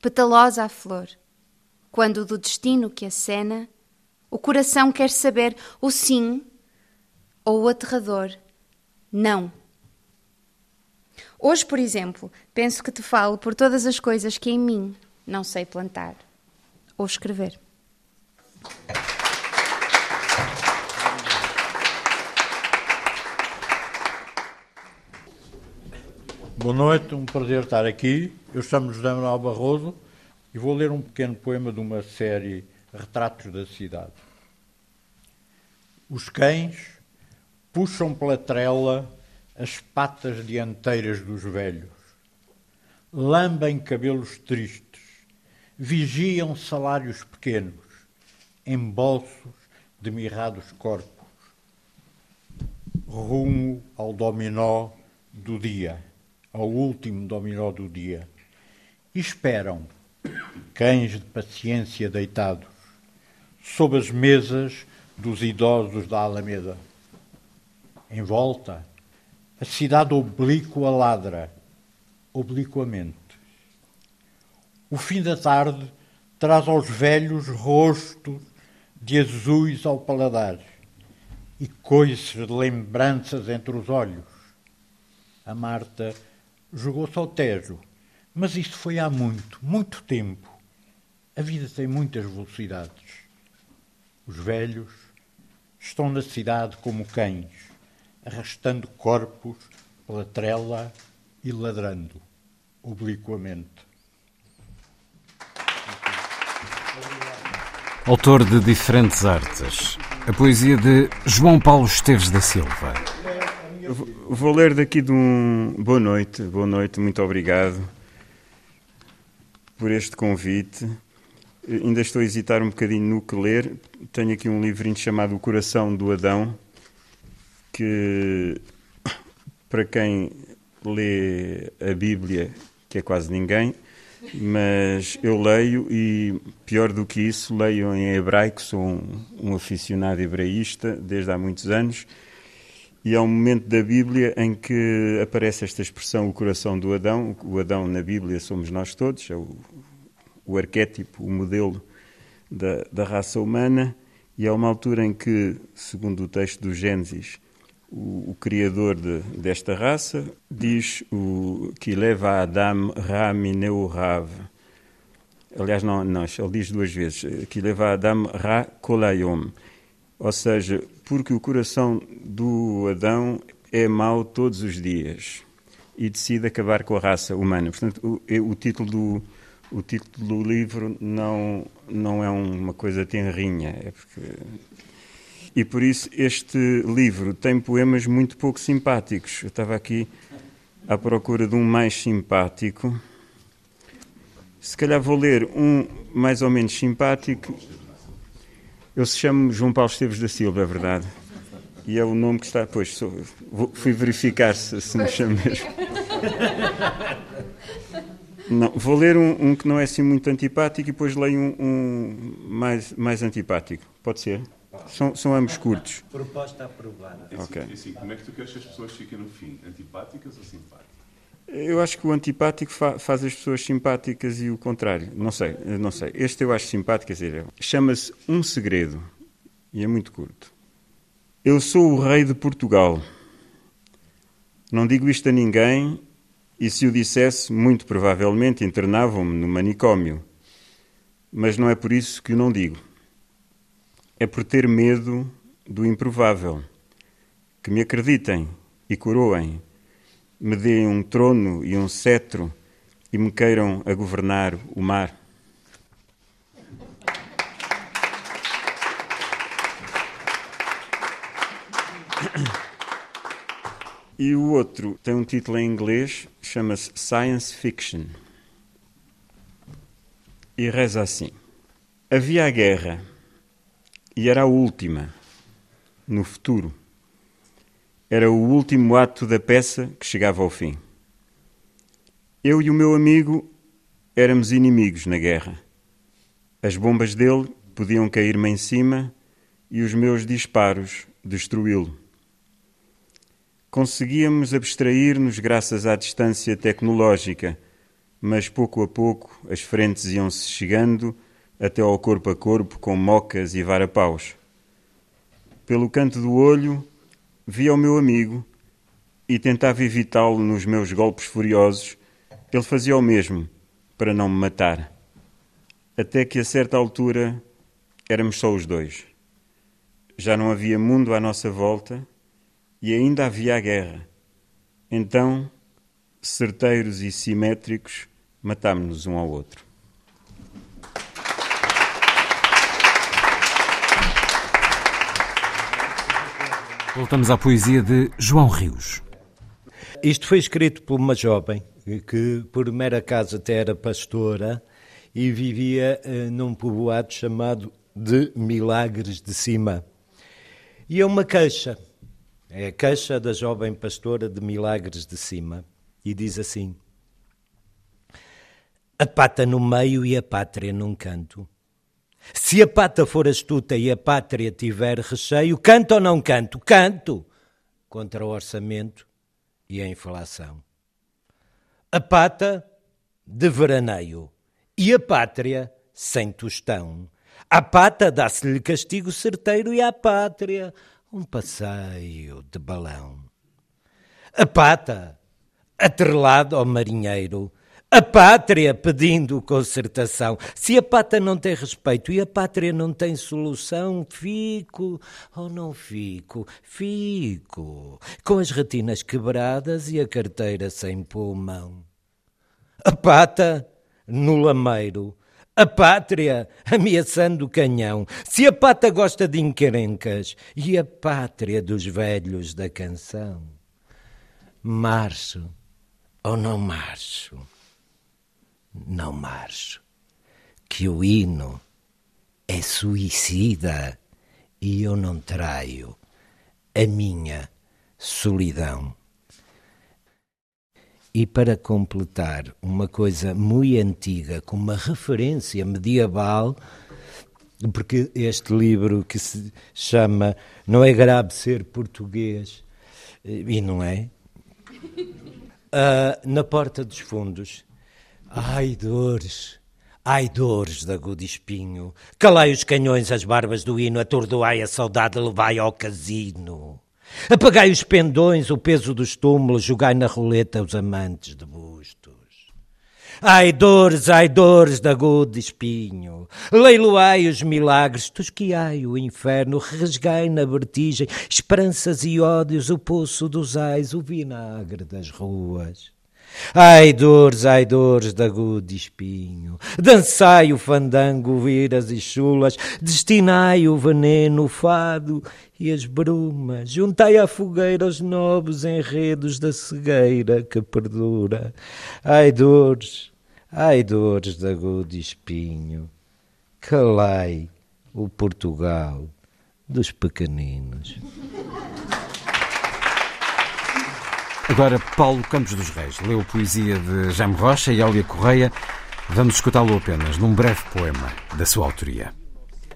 Speaker 5: Petalosa a flor, quando do destino que acena, o coração quer saber o sim ou aterrador não. Hoje, por exemplo, penso que te falo por todas as coisas que em mim não sei plantar ou escrever.
Speaker 9: Boa noite, um prazer estar aqui. Eu chamo José Manuel Barroso e vou ler um pequeno poema de uma série Retratos da Cidade. Os cães puxam pela trela as patas dianteiras dos velhos, lambem cabelos tristes, vigiam salários pequenos, embolsos de mirrados corpos, rumo ao dominó do dia, ao último dominó do dia. E esperam, cães de paciência deitados, sob as mesas dos idosos da Alameda. Em volta, a cidade oblíqua ladra, obliquamente o fim da tarde traz aos velhos rostos de azuis ao paladar e coices de lembranças entre os olhos. A Marta jogou-se ao Tejo, mas isso foi há muito, muito tempo. A vida tem muitas velocidades. Os velhos estão na cidade como cães, arrastando corpos pela trela e ladrando obliquamente.
Speaker 1: Autor de diferentes artes. A poesia de João Paulo Esteves da Silva.
Speaker 10: Vou ler daqui de um. Boa noite, boa noite, muito obrigado por este convite. Ainda estou a hesitar um bocadinho no que ler. Tenho aqui um livrinho chamado O Coração do Adão, que para quem lê a Bíblia, que é quase ninguém, mas eu leio e, pior do que isso, leio em hebraico, sou um, um aficionado hebraísta desde há muitos anos, e há um momento da Bíblia em que aparece esta expressão, o coração do Adão. O Adão na Bíblia somos nós todos, é o, o arquétipo, o modelo da, da raça humana, e há uma altura em que, segundo o texto do Gênesis, o, criador de, desta raça diz o que leva Adam Ramineu Rav. Aliás, não, não, ele diz duas vezes, que leva Adam Ra Kolayom. Ou seja, porque o coração do Adão é mau todos os dias e decide acabar com a raça humana. Portanto, o, o título do o título do livro não não é uma coisa tenrinha, é porque e por isso este livro tem poemas muito pouco simpáticos. Eu estava aqui à procura de um mais simpático. Se calhar vou ler um mais ou menos simpático. Eu se chamo João Paulo Esteves da Silva, é verdade. E é o nome que está. Pois, sou, vou, fui verificar se, se me chamo mesmo. Não, vou ler um, um, que não é assim muito antipático e depois leio um, um mais, mais antipático. Pode ser? São, são ambos curtos.
Speaker 7: Proposta aprovada.
Speaker 6: É assim, é assim, como é que tu queres que as pessoas fiquem no fim? Antipáticas ou simpáticas?
Speaker 10: Eu acho que o antipático fa faz as pessoas simpáticas e o contrário. Não sei, não sei. Este eu acho simpático, quer dizer, chama-se Um Segredo e é muito curto. Eu sou o rei de Portugal. Não digo isto a ninguém e se o dissesse, muito provavelmente internavam-me no manicômio. Mas não é por isso que o não digo é por ter medo do improvável. Que me acreditem e coroem, me deem um trono e um cetro e me queiram a governar o mar. E o outro tem um título em inglês, chama-se Science Fiction. E reza assim: Havia a guerra e era a última, no futuro. Era o último ato da peça que chegava ao fim. Eu e o meu amigo éramos inimigos na guerra. As bombas dele podiam cair-me em cima e os meus disparos destruí-lo. Conseguíamos abstrair-nos graças à distância tecnológica, mas pouco a pouco as frentes iam-se chegando até ao corpo a corpo com mocas e varapaus. Pelo canto do olho, via o meu amigo e tentava evitá-lo nos meus golpes furiosos. Ele fazia o mesmo para não me matar. Até que a certa altura éramos só os dois. Já não havia mundo à nossa volta e ainda havia a guerra. Então, certeiros e simétricos, matámos-nos um ao outro.
Speaker 1: Voltamos à poesia de João Rios.
Speaker 7: Isto foi escrito por uma jovem que, por mera acaso, até era pastora e vivia uh, num povoado chamado de Milagres de Cima. E é uma queixa, é a queixa da jovem pastora de Milagres de Cima, e diz assim: A pata no meio e a pátria num canto se a pata for astuta e a pátria tiver recheio, canto ou não canto? Canto contra o orçamento e a inflação. A pata de veraneio e a pátria sem tostão. A pata dá-se-lhe castigo certeiro e à pátria um passeio de balão. A pata, atrelado ao marinheiro, a pátria pedindo concertação. Se a pata não tem respeito e a pátria não tem solução, fico ou não fico? Fico. Com as retinas quebradas e a carteira sem pulmão. A pata no lameiro. A pátria ameaçando o canhão. Se a pata gosta de encrencas e a pátria dos velhos da canção. Marcho ou não marcho? Não marcho, que o hino é suicida e eu não traio a minha solidão. E para completar uma coisa muito antiga, com uma referência medieval, porque este livro que se chama Não é grave ser português, e não é, uh, na Porta dos Fundos, ai dores, ai dores da agudo espinho, calai os canhões, as barbas do hino, atordoai a saudade, levai ao casino. Apagai os pendões, o peso dos túmulos, jogai na roleta os amantes de bustos. Ai dores, ai dores da agudo espinho, leiloai os milagres, tosquiai o inferno, resgai na vertigem, esperanças e ódios, o poço dos ais, o vinagre das ruas. Ai dores, ai dores da agudo espinho, dançai o fandango, viras e chulas, destinai o veneno, o fado e as brumas, juntai à fogueira os novos enredos da cegueira que perdura. Ai dores, ai dores da agudo espinho, calai o Portugal dos pequeninos.
Speaker 1: Agora, Paulo Campos dos Reis leu poesia de Jaime Rocha e Hélia Correia. Vamos escutá-lo apenas num breve poema da sua autoria.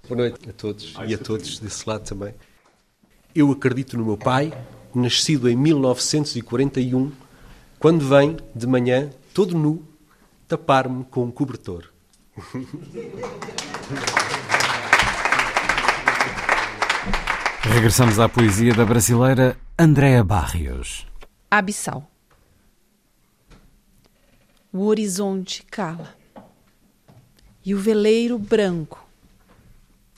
Speaker 11: Boa noite a todos e a todos desse lado também. Eu acredito no meu pai, nascido em 1941, quando vem, de manhã, todo nu, tapar-me com um cobertor.
Speaker 1: Regressamos à poesia da brasileira Andréa Barrios
Speaker 8: abissal. O horizonte cala e o veleiro branco,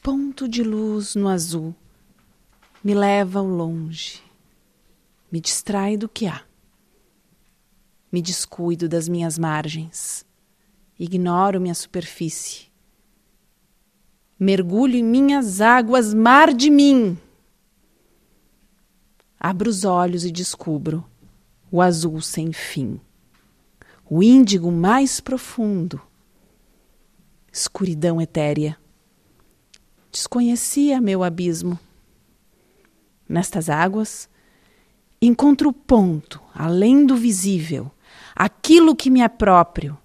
Speaker 8: ponto de luz no azul, me leva ao longe, me distrai do que há. Me descuido das minhas margens, ignoro minha superfície. Mergulho em minhas águas, mar de mim. Abro os olhos e descubro o azul sem fim, o índigo mais profundo, escuridão etérea. Desconhecia meu abismo. Nestas águas, encontro o ponto, além do visível, aquilo que me é próprio,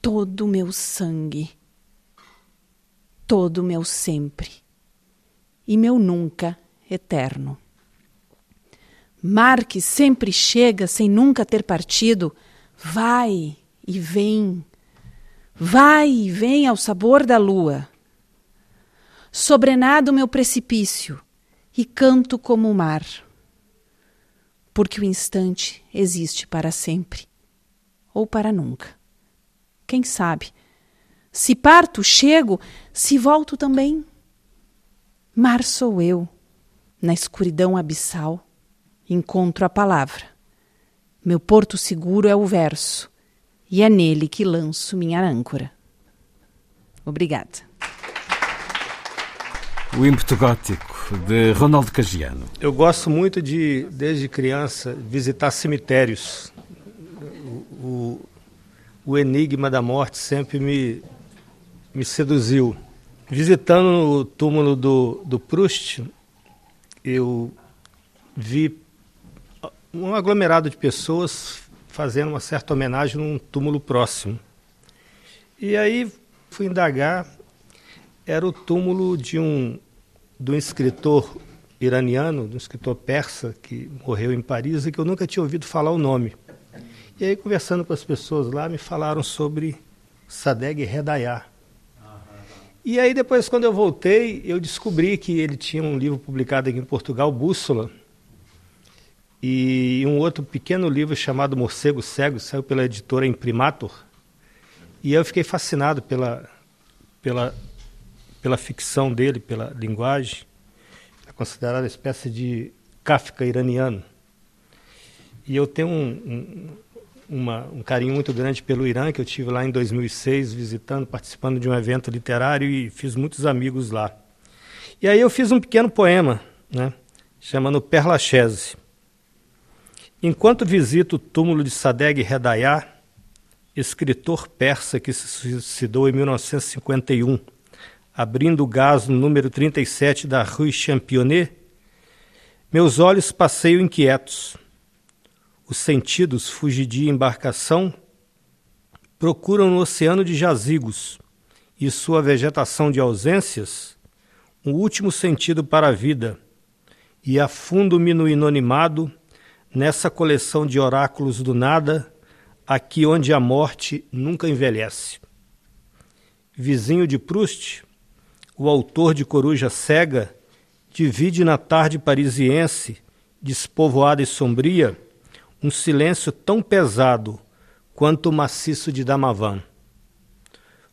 Speaker 8: todo o meu sangue, todo o meu sempre e meu nunca eterno. Mar que sempre chega sem nunca ter partido, vai e vem, vai e vem ao sabor da lua. Sobrenado meu precipício e canto como o mar, porque o instante existe para sempre ou para nunca. Quem sabe? Se parto, chego, se volto também. Mar sou eu, na escuridão abissal encontro a palavra. Meu porto seguro é o verso, e é nele que lanço minha âncora. Obrigada.
Speaker 1: O ímpeto gótico de Ronaldo Cagiano.
Speaker 4: Eu gosto muito de, desde criança, visitar cemitérios. O, o, o enigma da morte sempre me, me seduziu. Visitando o túmulo do, do Proust, eu vi um aglomerado de pessoas fazendo uma certa homenagem num túmulo próximo. E aí fui indagar, era o túmulo de um, de um escritor iraniano, de um escritor persa que morreu em Paris e que eu nunca tinha ouvido falar o nome. E aí, conversando com as pessoas lá, me falaram sobre Sadegh Redayá. E aí, depois, quando eu voltei, eu descobri que ele tinha um livro publicado aqui em Portugal, Bússola, e um outro pequeno livro chamado Morcego Cego, saiu pela editora Imprimator. E eu fiquei fascinado pela, pela, pela ficção dele, pela linguagem. É considerado uma espécie de Kafka iraniano. E eu tenho um, um, uma, um carinho muito grande pelo Irã, que eu tive lá em 2006, visitando, participando de um evento literário e fiz muitos amigos lá. E aí eu fiz um pequeno poema, né, chamando Perlachese. Enquanto visito o túmulo de Sadegh Redayá, escritor persa que se suicidou em 1951, abrindo o gás no número 37 da Rue Championnet, meus olhos passeiam inquietos. os sentidos fugidia embarcação, procuram no oceano de jazigos e sua vegetação de ausências um último sentido para a vida, e afundo-me no inanimado nessa coleção de oráculos do nada, aqui onde a morte nunca envelhece. Vizinho de Proust, o autor de Coruja Cega divide na tarde parisiense, despovoada e sombria, um silêncio tão pesado quanto o maciço de Damavan.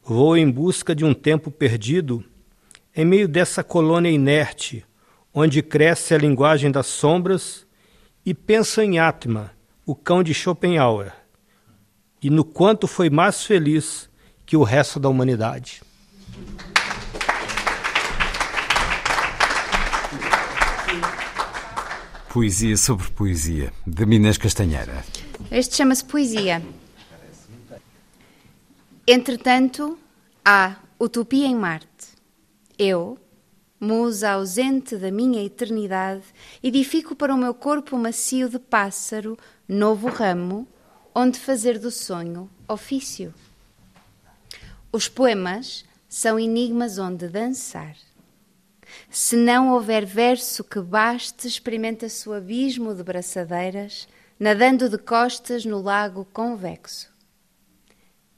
Speaker 4: Vou em busca de um tempo perdido em meio dessa colônia inerte, onde cresce a linguagem das sombras, e penso em Atma, o cão de Schopenhauer, e no quanto foi mais feliz que o resto da humanidade.
Speaker 1: Poesia sobre poesia, de Minas Castanheira.
Speaker 5: Este chama-se Poesia. Entretanto, há Utopia em Marte. Eu, musa ausente da minha eternidade, edifico para o meu corpo macio de pássaro novo ramo, onde fazer do sonho ofício. Os poemas são enigmas onde dançar. Se não houver verso que baste, experimenta-se o abismo de braçadeiras, nadando de costas no lago convexo.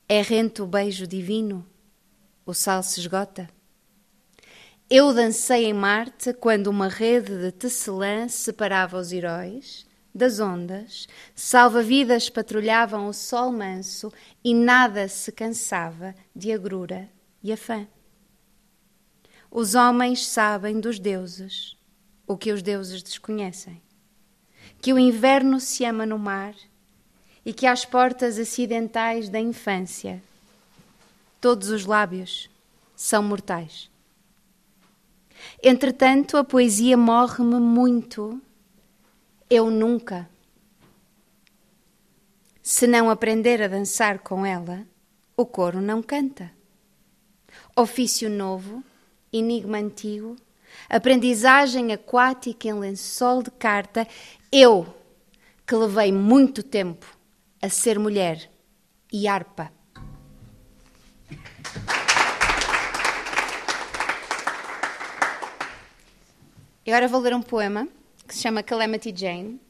Speaker 5: É rente o beijo divino, o sal se esgota. Eu dancei em Marte quando uma rede de tecelã separava os heróis das ondas, salva-vidas patrulhavam o sol manso e nada se cansava de agrura e afã. Os homens sabem dos deuses o que os deuses desconhecem. Que o inverno se ama no mar e que às portas acidentais da infância todos os lábios são mortais. Entretanto, a poesia morre-me muito. Eu nunca. Se não aprender a dançar com ela, o coro não canta. Ofício novo enigma antigo, aprendizagem aquática em lençol de carta, eu, que levei muito tempo a ser mulher e harpa. Agora vou ler um poema que se chama Calamity Jane.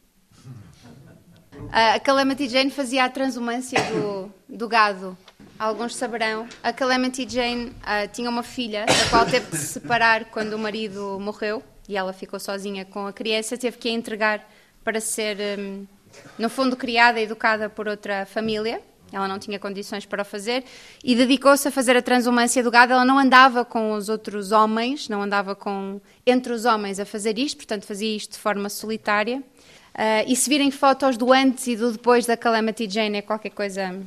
Speaker 5: A Calamity Jane fazia a transumância do, do gado alguns saberão, a Calamity Jane uh, tinha uma filha, da qual teve de se separar quando o marido morreu e ela ficou sozinha com a criança, teve que a entregar para ser, um, no fundo, criada e educada por outra família. Ela não tinha condições para o fazer e dedicou-se a fazer a transumância do gado. Ela não andava com os outros homens, não andava com entre os homens a fazer isto, portanto fazia isto de forma solitária. Uh, e se virem fotos do antes e do depois da Calamity Jane é qualquer coisa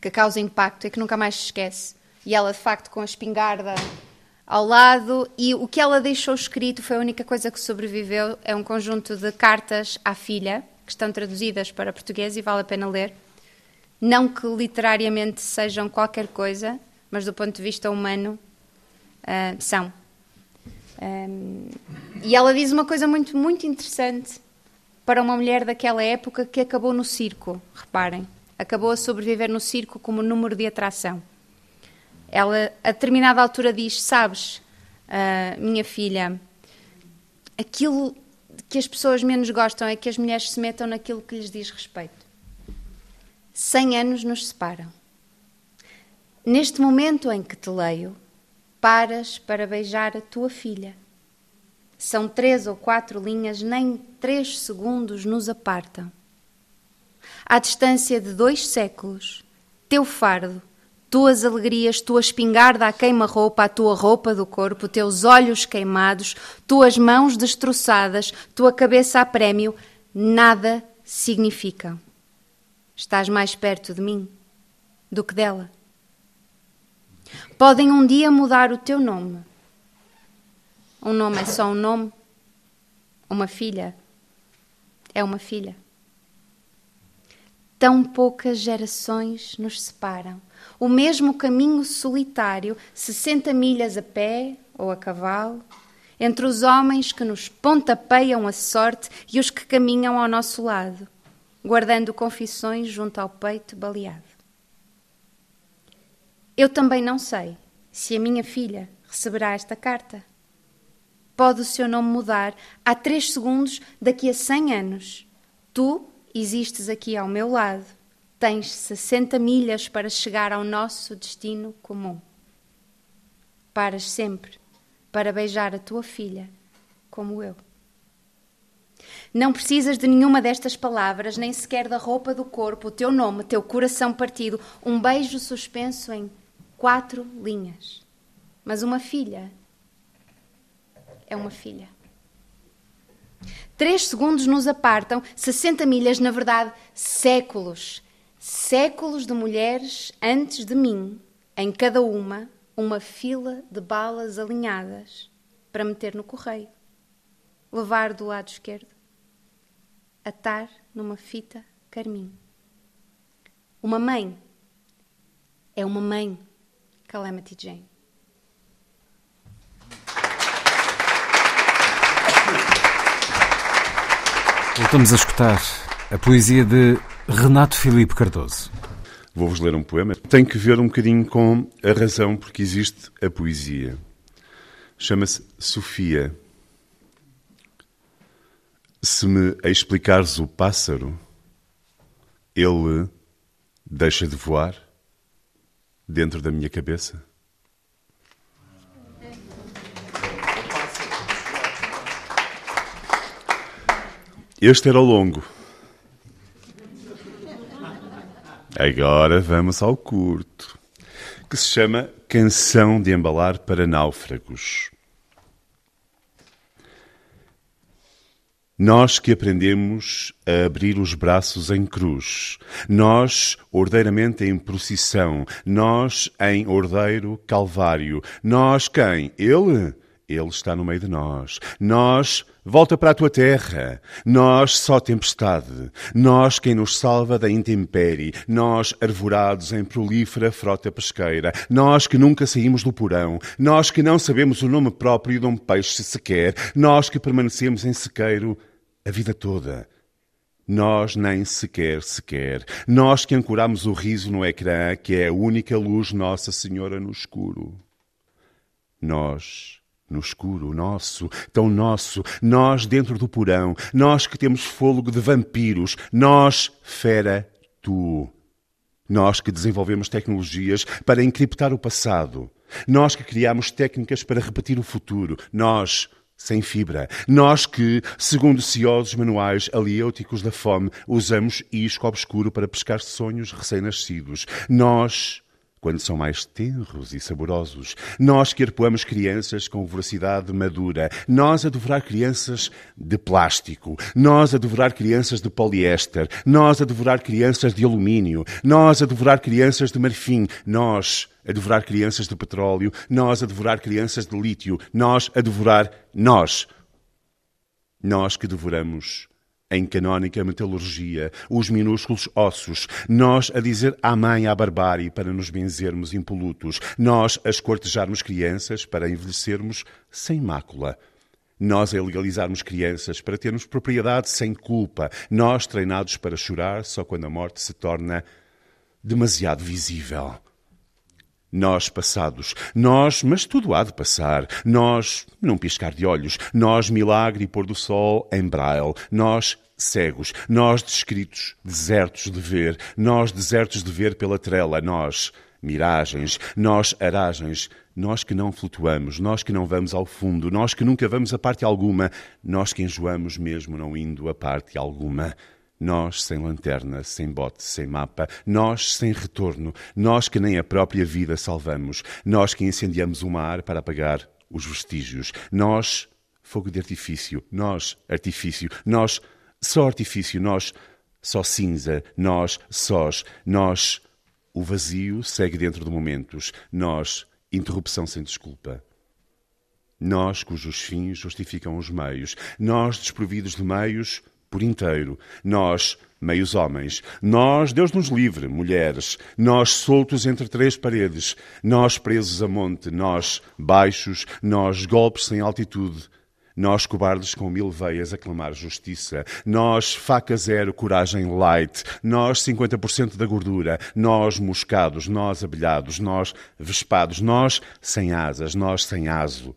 Speaker 5: que causa impacto e que nunca mais se esquece. E ela, de facto, com a espingarda ao lado, e o que ela deixou escrito foi a única coisa que sobreviveu. É um conjunto de cartas à filha, que estão traduzidas para português e vale a pena ler. Não que literariamente sejam qualquer coisa, mas do ponto de vista humano, uh, são. Um, e ela diz uma coisa muito, muito interessante para uma mulher daquela época que acabou no circo, reparem acabou a sobreviver no circo como número de atração. Ela, a determinada altura, diz: Sabes, uh, minha filha, aquilo que as pessoas menos gostam é que as mulheres se metam naquilo que lhes diz respeito. Cem anos nos separam. Neste momento em que te leio, paras para beijar a tua filha. São três ou quatro linhas, nem três segundos nos apartam à distância de dois séculos, teu fardo, tuas alegrias, tua espingarda à queima-roupa, a tua roupa do corpo, teus olhos queimados, tuas mãos destroçadas, tua cabeça a prémio, nada significam. Estás mais perto de mim do que dela. Podem um dia mudar o teu nome. Um nome é só um nome. Uma filha é uma filha. Tão poucas gerações nos separam. O mesmo caminho solitário, 60 milhas a pé ou a cavalo, entre os homens que nos pontapeiam a sorte e os que caminham ao nosso lado. Guardando confissões junto ao peito baleado. Eu também não sei se a minha filha receberá esta carta. Pode o seu nome mudar há três segundos daqui a cem anos. Tu existes aqui ao meu lado. Tens 60 milhas para chegar ao nosso destino comum. Paras sempre para beijar a tua filha, como eu. Não precisas de nenhuma destas palavras, nem sequer da roupa do corpo, o teu nome, teu coração partido, um beijo suspenso em quatro linhas. Mas uma filha é uma filha. Três segundos nos apartam, 60 milhas, na verdade, séculos. Séculos de mulheres antes de mim, em cada uma, uma fila de balas alinhadas para meter no correio, levar do lado esquerdo, atar numa fita carmim. Uma mãe é uma mãe, Calamity Jane.
Speaker 1: Voltamos a escutar a poesia de Renato Filipe Cardoso.
Speaker 6: Vou-vos ler um poema. Tem que ver um bocadinho com a razão porque existe a poesia. Chama-se Sofia. Se me explicares o pássaro, ele deixa de voar dentro da minha cabeça? Este era o longo. Agora vamos ao curto, que se chama Canção de Embalar para Náufragos. Nós que aprendemos a abrir os braços em cruz, nós ordeiramente em procissão, nós em ordeiro calvário, nós quem? Ele? Ele está no meio de nós. Nós, volta para a tua terra. Nós, só tempestade. Nós, quem nos salva da intempérie. Nós, arvorados em prolífera frota pesqueira. Nós que nunca saímos do porão. Nós que não sabemos o nome próprio de um peixe sequer. Nós que permanecemos em sequeiro a vida toda. Nós nem sequer, sequer. Nós que ancoramos o riso no ecrã, que é a única luz Nossa Senhora no escuro. Nós no escuro, nosso, tão nosso, nós dentro do porão, nós que temos fôlego de vampiros, nós, fera, tu. Nós que desenvolvemos tecnologias para encriptar o passado, nós que criamos técnicas para repetir o futuro, nós, sem fibra. Nós que, segundo ciosos manuais aliêuticos da fome, usamos isco obscuro para pescar sonhos recém-nascidos. Nós, quando são mais tenros e saborosos. Nós que arpoamos crianças com voracidade madura. Nós a devorar crianças de plástico. Nós a devorar crianças de poliéster. Nós a devorar crianças de alumínio. Nós a devorar crianças de marfim. Nós a devorar crianças de petróleo. Nós a devorar crianças de lítio. Nós a devorar nós. Nós que devoramos em canónica metalurgia, os minúsculos ossos, nós a dizer amém à barbárie para nos benzermos impolutos, nós a escortejarmos crianças para envelhecermos sem mácula. Nós a legalizarmos crianças para termos propriedade sem culpa, nós treinados para chorar só quando a morte se torna demasiado visível. Nós passados, nós, mas tudo há de passar. Nós, num piscar de olhos, nós, milagre e pôr do sol em braille, nós, cegos, nós, descritos, desertos de ver, nós, desertos de ver pela trela, nós, miragens, nós, aragens, nós que não flutuamos, nós que não vamos ao fundo, nós que nunca vamos a parte alguma, nós que enjoamos mesmo não indo a parte alguma. Nós sem lanterna, sem bote, sem mapa, nós sem retorno, nós que nem a própria vida salvamos, nós que incendiamos o mar para apagar os vestígios, nós fogo de artifício, nós artifício, nós só artifício, nós só cinza, nós sós, nós o vazio segue dentro de momentos, nós interrupção sem desculpa. Nós cujos fins justificam os meios, nós desprovidos de meios por inteiro. Nós, meios homens. Nós, Deus nos livre, mulheres. Nós, soltos entre três paredes. Nós, presos a monte. Nós, baixos. Nós, golpes sem altitude. Nós, cobardes com mil veias a clamar justiça. Nós, faca zero, coragem light. Nós, 50% da gordura. Nós, moscados. Nós, abelhados. Nós, vespados. Nós, sem asas. Nós, sem aso.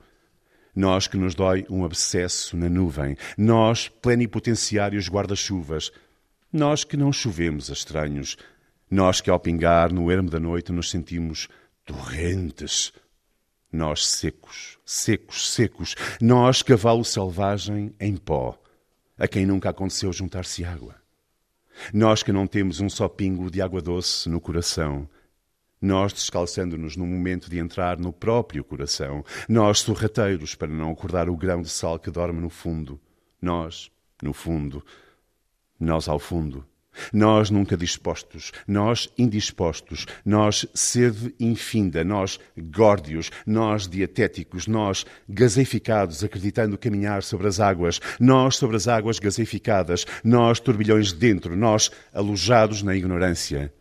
Speaker 6: Nós que nos dói um abscesso na nuvem. Nós, plenipotenciários guarda-chuvas. Nós que não chovemos a estranhos. Nós que ao pingar no ermo da noite nos sentimos torrentes. Nós secos, secos, secos. Nós cavalo selvagem em pó, a quem nunca aconteceu juntar-se água. Nós que não temos um só pingo de água doce no coração. Nós descalçando-nos no momento de entrar no próprio coração. Nós sorrateiros para não acordar o grão de sal que dorme no fundo. Nós, no fundo. Nós ao fundo nós nunca dispostos, nós indispostos, nós sede infinda, nós górdios, nós dietéticos, nós gaseificados, acreditando caminhar sobre as águas, nós sobre as águas gaseificadas, nós turbilhões dentro, nós alojados na ignorância.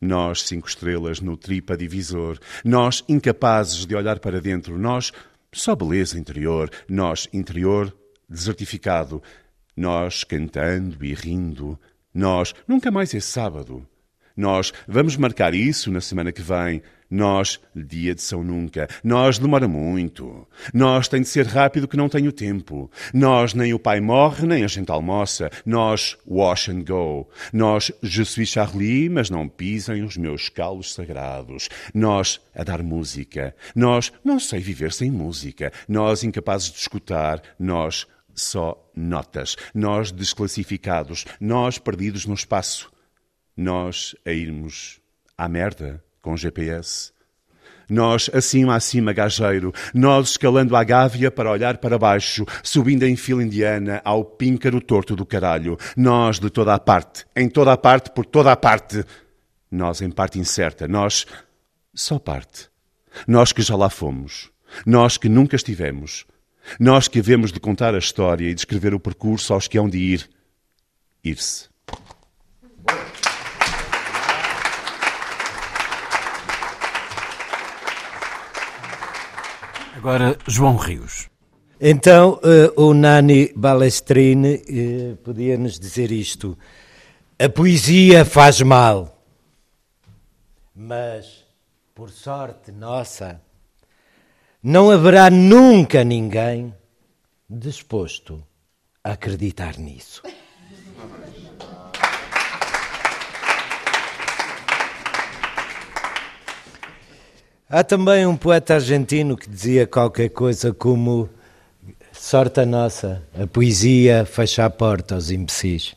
Speaker 6: Nós, cinco estrelas no tripa divisor, nós incapazes de olhar para dentro, nós só beleza interior, nós interior desertificado, nós cantando e rindo, nós, nunca mais é sábado. Nós vamos marcar isso na semana que vem. Nós, dia de São Nunca. Nós demora muito. Nós tem de ser rápido que não tenho tempo. Nós nem o pai morre, nem a gente almoça. Nós, wash and go. Nós, je suis Charlie, mas não pisem os meus calos sagrados. Nós, a dar música. Nós, não sei viver sem música. Nós, incapazes de escutar. Nós, só notas. Nós desclassificados, nós perdidos no espaço, nós a irmos à merda com GPS. Nós acima acima gajeiro, nós escalando a gávea para olhar para baixo, subindo em fila indiana ao píncaro torto do caralho. Nós de toda a parte, em toda a parte, por toda a parte. Nós em parte incerta, nós só parte. Nós que já lá fomos, nós que nunca estivemos, nós que havemos de contar a história e descrever o percurso aos que hão de ir, ir-se.
Speaker 1: Agora, João Rios.
Speaker 7: Então, uh, o Nani Balestrini uh, podia nos dizer isto. A poesia faz mal, mas, por sorte nossa, não haverá nunca ninguém disposto a acreditar nisso. Há também um poeta argentino que dizia qualquer coisa como sorte a nossa, a poesia fecha a porta aos imbecis.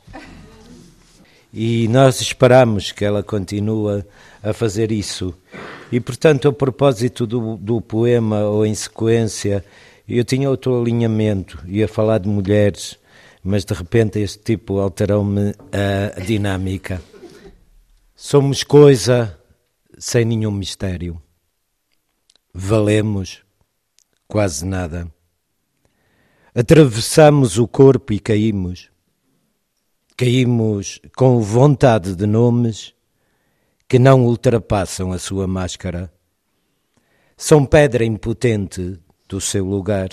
Speaker 7: E nós esperamos que ela continue a fazer isso. E, portanto, a propósito do, do poema ou em sequência, eu tinha outro alinhamento, ia falar de mulheres, mas de repente este tipo alterou-me a dinâmica. Somos coisa sem nenhum mistério. Valemos quase nada. Atravessamos o corpo e caímos. Caímos com vontade de nomes que não ultrapassam a sua máscara. São pedra impotente do seu lugar,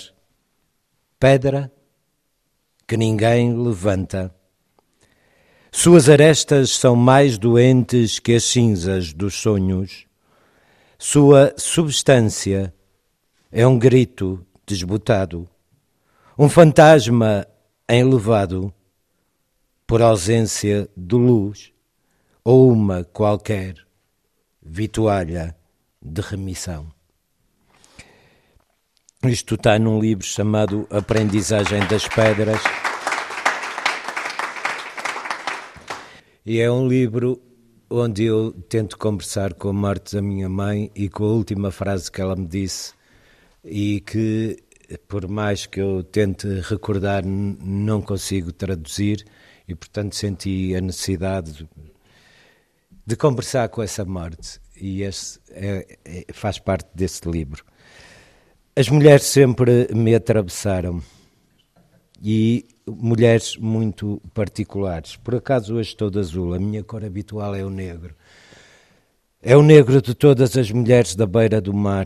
Speaker 7: pedra que ninguém levanta. Suas arestas são mais doentes que as cinzas dos sonhos. Sua substância é um grito desbotado, um fantasma enlevado por ausência de luz ou uma qualquer vitualha de remissão. Isto está num livro chamado Aprendizagem das Pedras. E é um livro onde eu tento conversar com a morte da minha mãe e com a última frase que ela me disse e que, por mais que eu tente recordar, não consigo traduzir e, portanto, senti a necessidade de conversar com essa morte e esse é, é, faz parte desse livro. As mulheres sempre me atravessaram e mulheres muito particulares. Por acaso hoje estou de azul, a minha cor habitual é o negro. É o negro de todas as mulheres da beira do mar,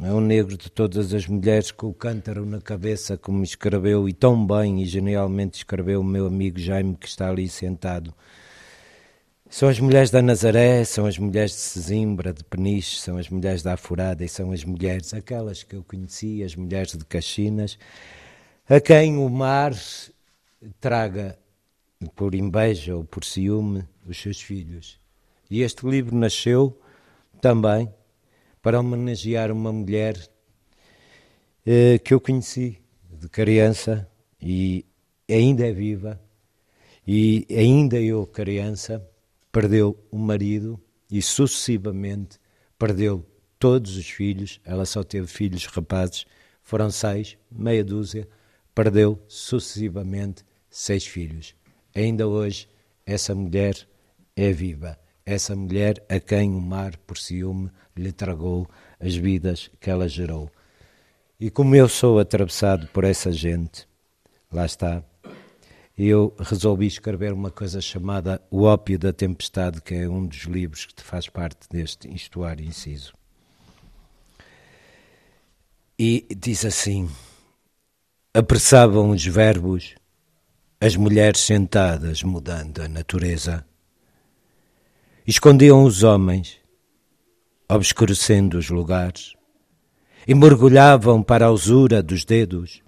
Speaker 7: é um negro de todas as mulheres com o cântaro na cabeça, como escreveu e tão bem e genialmente escreveu o meu amigo Jaime, que está ali sentado. São as mulheres da Nazaré, são as mulheres de Sesimbra, de Peniche, são as mulheres da Afurada e são as mulheres, aquelas que eu conheci, as mulheres de Caxinas, a quem o mar traga por inveja ou por ciúme os seus filhos. E este livro nasceu também para homenagear uma mulher eh, que eu conheci de criança e ainda é viva, e ainda eu, criança, perdeu o marido e sucessivamente perdeu todos os filhos. Ela só teve filhos rapazes, foram seis, meia dúzia, perdeu sucessivamente seis filhos. Ainda hoje, essa mulher é viva. Essa mulher a quem o mar, por ciúme, lhe tragou as vidas que ela gerou. E como eu sou atravessado por essa gente, lá está, eu resolvi escrever uma coisa chamada O Ópio da Tempestade, que é um dos livros que faz parte deste Istuário Inciso. E diz assim: Apressavam os verbos as mulheres sentadas mudando a natureza. Escondiam os homens, obscurecendo os lugares, e mergulhavam para a usura dos dedos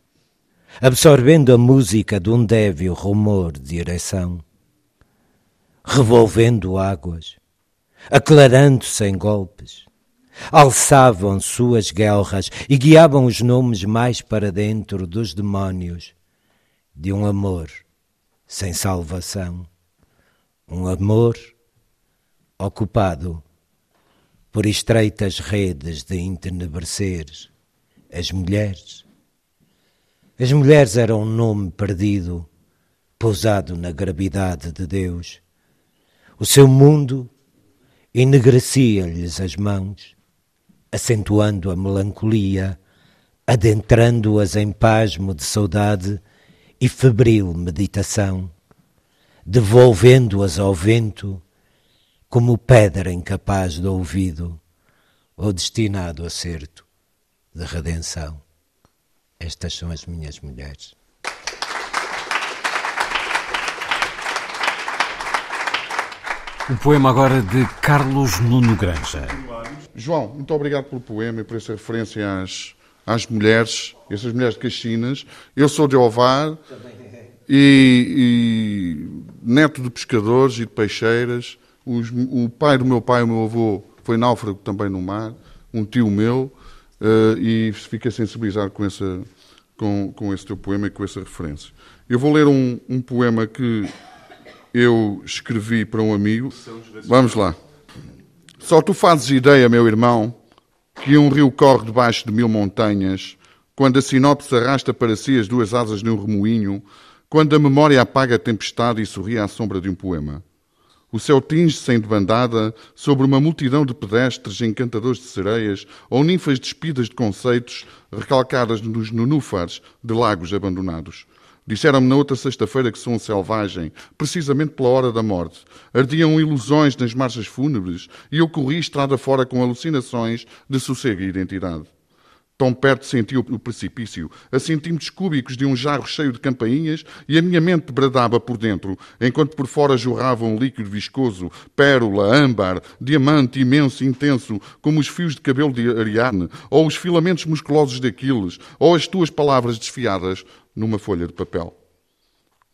Speaker 7: absorvendo a música de um débil rumor de ereção, revolvendo águas, aclarando-se golpes, alçavam suas guerras e guiavam os nomes mais para dentro dos demónios de um amor sem salvação, um amor ocupado por estreitas redes de entenebrecer as mulheres as mulheres eram um nome perdido, pousado na gravidade de Deus. O seu mundo enegrecia-lhes as mãos, acentuando a melancolia, adentrando-as em pasmo de saudade e febril meditação, devolvendo-as ao vento como pedra incapaz de ouvido ou destinado a certo de redenção. Estas são as minhas mulheres.
Speaker 1: Um poema agora de Carlos Nuno Granja.
Speaker 12: João, muito obrigado pelo poema e por essa referência às, às mulheres, essas mulheres de Caxinas. Eu sou de Ovar e, e neto de pescadores e de peixeiras. Os, o pai do meu pai, o meu avô, foi náufrago também no mar, um tio meu, uh, e fiquei sensibilizado com, essa, com, com esse teu poema e com essa referência. Eu vou ler um, um poema que eu escrevi para um amigo. Vamos lá. Só tu fazes ideia, meu irmão, que um rio corre debaixo de mil montanhas, quando a sinopse arrasta para si as duas asas de um remoinho, quando a memória apaga a tempestade e sorri à sombra de um poema. O céu tinge-se em debandada sobre uma multidão de pedestres encantadores de sereias ou ninfas despidas de conceitos recalcadas nos nenúfares de lagos abandonados. Disseram-me na outra sexta-feira que sou um selvagem, precisamente pela hora da morte. Ardiam ilusões nas marchas fúnebres e eu corri estrada fora com alucinações de sossego e identidade. Tão perto senti o precipício, a centímetros cúbicos de um jarro cheio de campainhas, e a minha mente bradava por dentro, enquanto por fora jorrava um líquido viscoso, pérola, âmbar, diamante imenso intenso, como os fios de cabelo de Ariadne, ou os filamentos musculosos de Aquiles, ou as tuas palavras desfiadas numa folha de papel.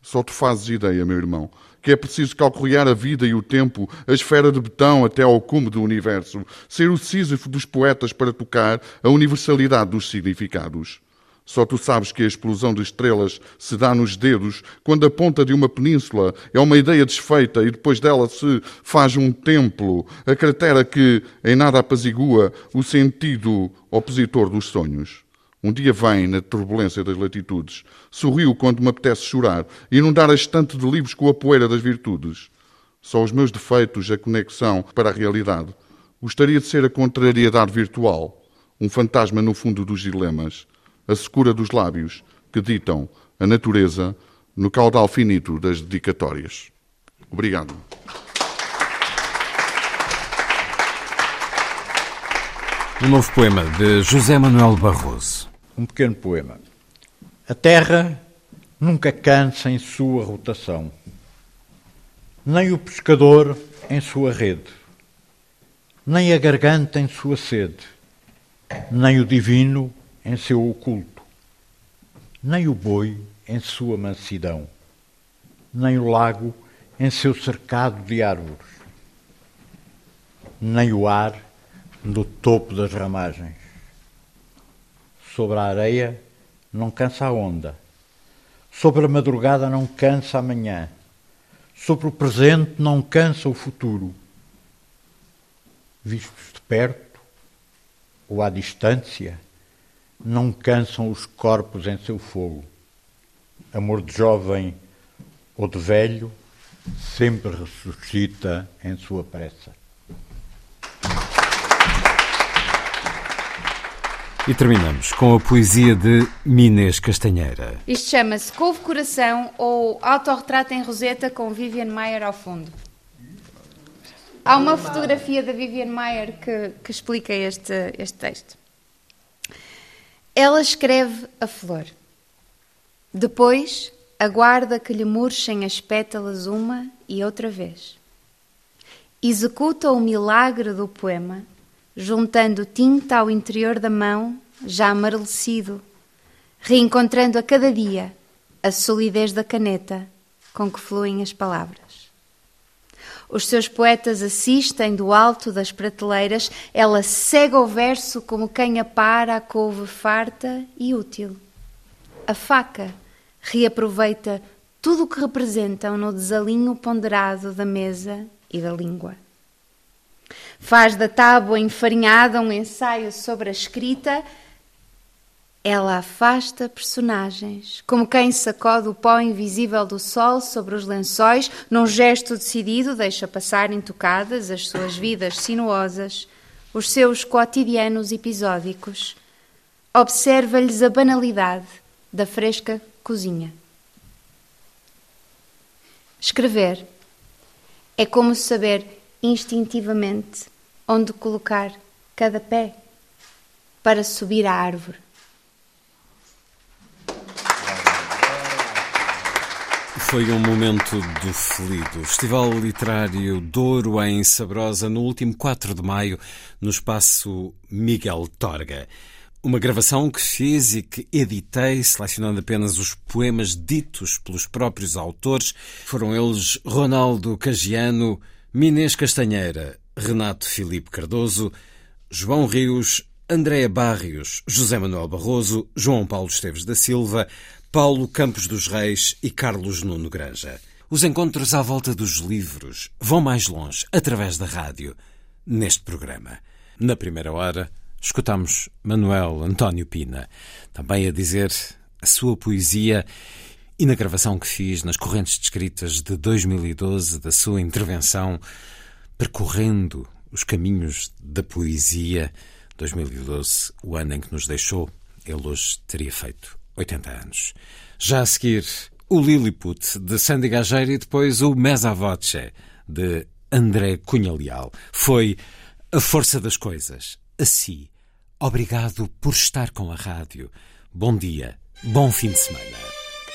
Speaker 12: Só tu fazes ideia, meu irmão, que é preciso calcular a vida e o tempo, a esfera de betão até ao cume do universo, ser o Sísifo dos poetas para tocar a universalidade dos significados. Só tu sabes que a explosão de estrelas se dá nos dedos quando a ponta de uma península é uma ideia desfeita e depois dela se faz um templo, a cratera que em nada apazigua o sentido opositor dos sonhos. Um dia vem, na turbulência das latitudes, sorriu quando me apetece chorar, inundar a estante de livros com a poeira das virtudes. Só os meus defeitos, a conexão para a realidade. Gostaria de ser a contrariedade virtual, um fantasma no fundo dos dilemas, a secura dos lábios que ditam a natureza no caudal finito das dedicatórias. Obrigado.
Speaker 1: Um novo poema de José Manuel Barroso.
Speaker 9: Um pequeno poema. A terra nunca cansa em sua rotação, nem o pescador em sua rede, nem a garganta em sua sede, nem o divino em seu oculto, nem o boi em sua mansidão, nem o lago em seu cercado de árvores, nem o ar no topo das ramagens. Sobre a areia não cansa a onda, sobre a madrugada não cansa a manhã, sobre o presente não cansa o futuro. Vistos de perto ou à distância, não cansam os corpos em seu fogo. Amor de jovem ou de velho sempre ressuscita em sua pressa.
Speaker 1: E terminamos com a poesia de Minês Castanheira.
Speaker 5: Isto chama-se Couve Coração ou Autorretrato em Roseta com Vivian Mayer ao fundo. Há uma fotografia da Vivian Mayer que, que explica este, este texto. Ela escreve a flor. Depois aguarda que lhe murchem as pétalas uma e outra vez. Executa o milagre do poema juntando tinta ao interior da mão, já amarelecido, reencontrando a cada dia a solidez da caneta com que fluem as palavras. Os seus poetas assistem do alto das prateleiras, ela cega o verso como quem apara a couve farta e útil. A faca reaproveita tudo o que representam no desalinho ponderado da mesa e da língua. Faz da tábua enfarinhada um ensaio sobre a escrita. Ela afasta personagens, como quem sacode o pó invisível do sol sobre os lençóis, num gesto decidido deixa passar intocadas as suas vidas sinuosas, os seus cotidianos episódicos. Observa-lhes a banalidade da fresca cozinha. Escrever é como saber instintivamente onde colocar cada pé para subir à árvore.
Speaker 1: Foi um momento do felido. Festival Literário Douro em Sabrosa no último 4 de maio, no espaço Miguel Torga. Uma gravação que fiz e que editei, selecionando apenas os poemas ditos pelos próprios autores. Foram eles Ronaldo Cagiano, Minês Castanheira, Renato Filipe Cardoso, João Rios, Andréa Barrios, José Manuel Barroso, João Paulo Esteves da Silva, Paulo Campos dos Reis e Carlos Nuno Granja. Os encontros à volta dos livros vão mais longe através da rádio, neste programa. Na primeira hora, escutamos Manuel António Pina, também a dizer a sua poesia e na gravação que fiz nas correntes descritas de 2012 da sua intervenção, percorrendo os caminhos da poesia, 2012, o ano em que nos deixou, ele hoje teria feito 80 anos. Já a seguir, o Lilliput, de Sandy Gageiro, e depois o Mesa Voce, de André Cunha Leal. Foi a força das coisas. Assim, obrigado por estar com a rádio. Bom dia, bom fim de semana.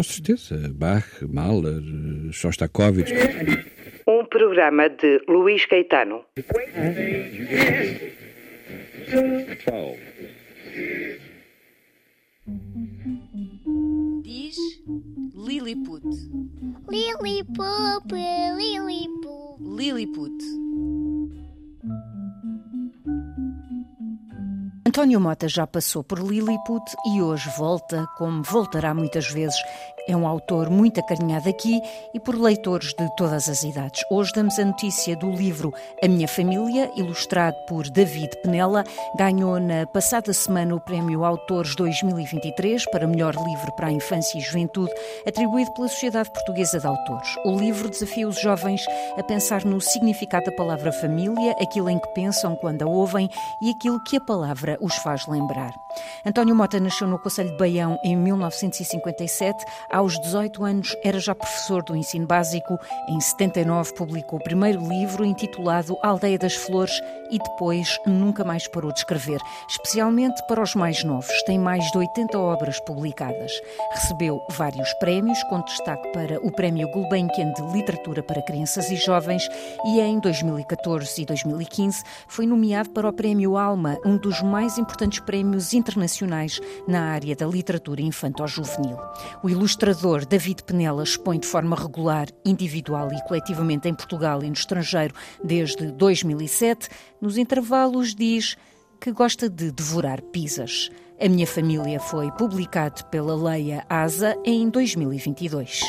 Speaker 13: Com certeza, Bach, Mahler, Shostakovich.
Speaker 14: Um programa de Luís Caetano.
Speaker 15: Diz Lilliput.
Speaker 16: Lilliput, Lilliput.
Speaker 15: Lilliput.
Speaker 17: António Mota já passou por Lilliput e hoje volta, como voltará muitas vezes. É um autor muito acarinhado aqui e por leitores de todas as idades. Hoje damos a notícia do livro A Minha Família, ilustrado por David Penela. Ganhou na passada semana o Prémio Autores 2023 para melhor livro para a infância e juventude, atribuído pela Sociedade Portuguesa de Autores. O livro desafia os jovens a pensar no significado da palavra família, aquilo em que pensam quando a ouvem e aquilo que a palavra os faz lembrar. António Mota nasceu no Conselho de Baião em 1957. Aos 18 anos era já professor do ensino básico. Em 79 publicou o primeiro livro intitulado Aldeia das Flores e depois nunca mais parou de escrever, especialmente para os mais novos. Tem mais de 80 obras publicadas. Recebeu vários prémios, com destaque para o Prémio Gulbenkian de Literatura para Crianças e Jovens e em 2014 e 2015 foi nomeado para o Prémio Alma, um dos mais importantes prémios internacionais na área da literatura infanto-juvenil. O ilustrador David Penela expõe de forma regular, individual e coletivamente em Portugal e no estrangeiro desde 2007. Nos intervalos diz que gosta de devorar pizzas. A minha família foi publicado pela Leia Asa em 2022.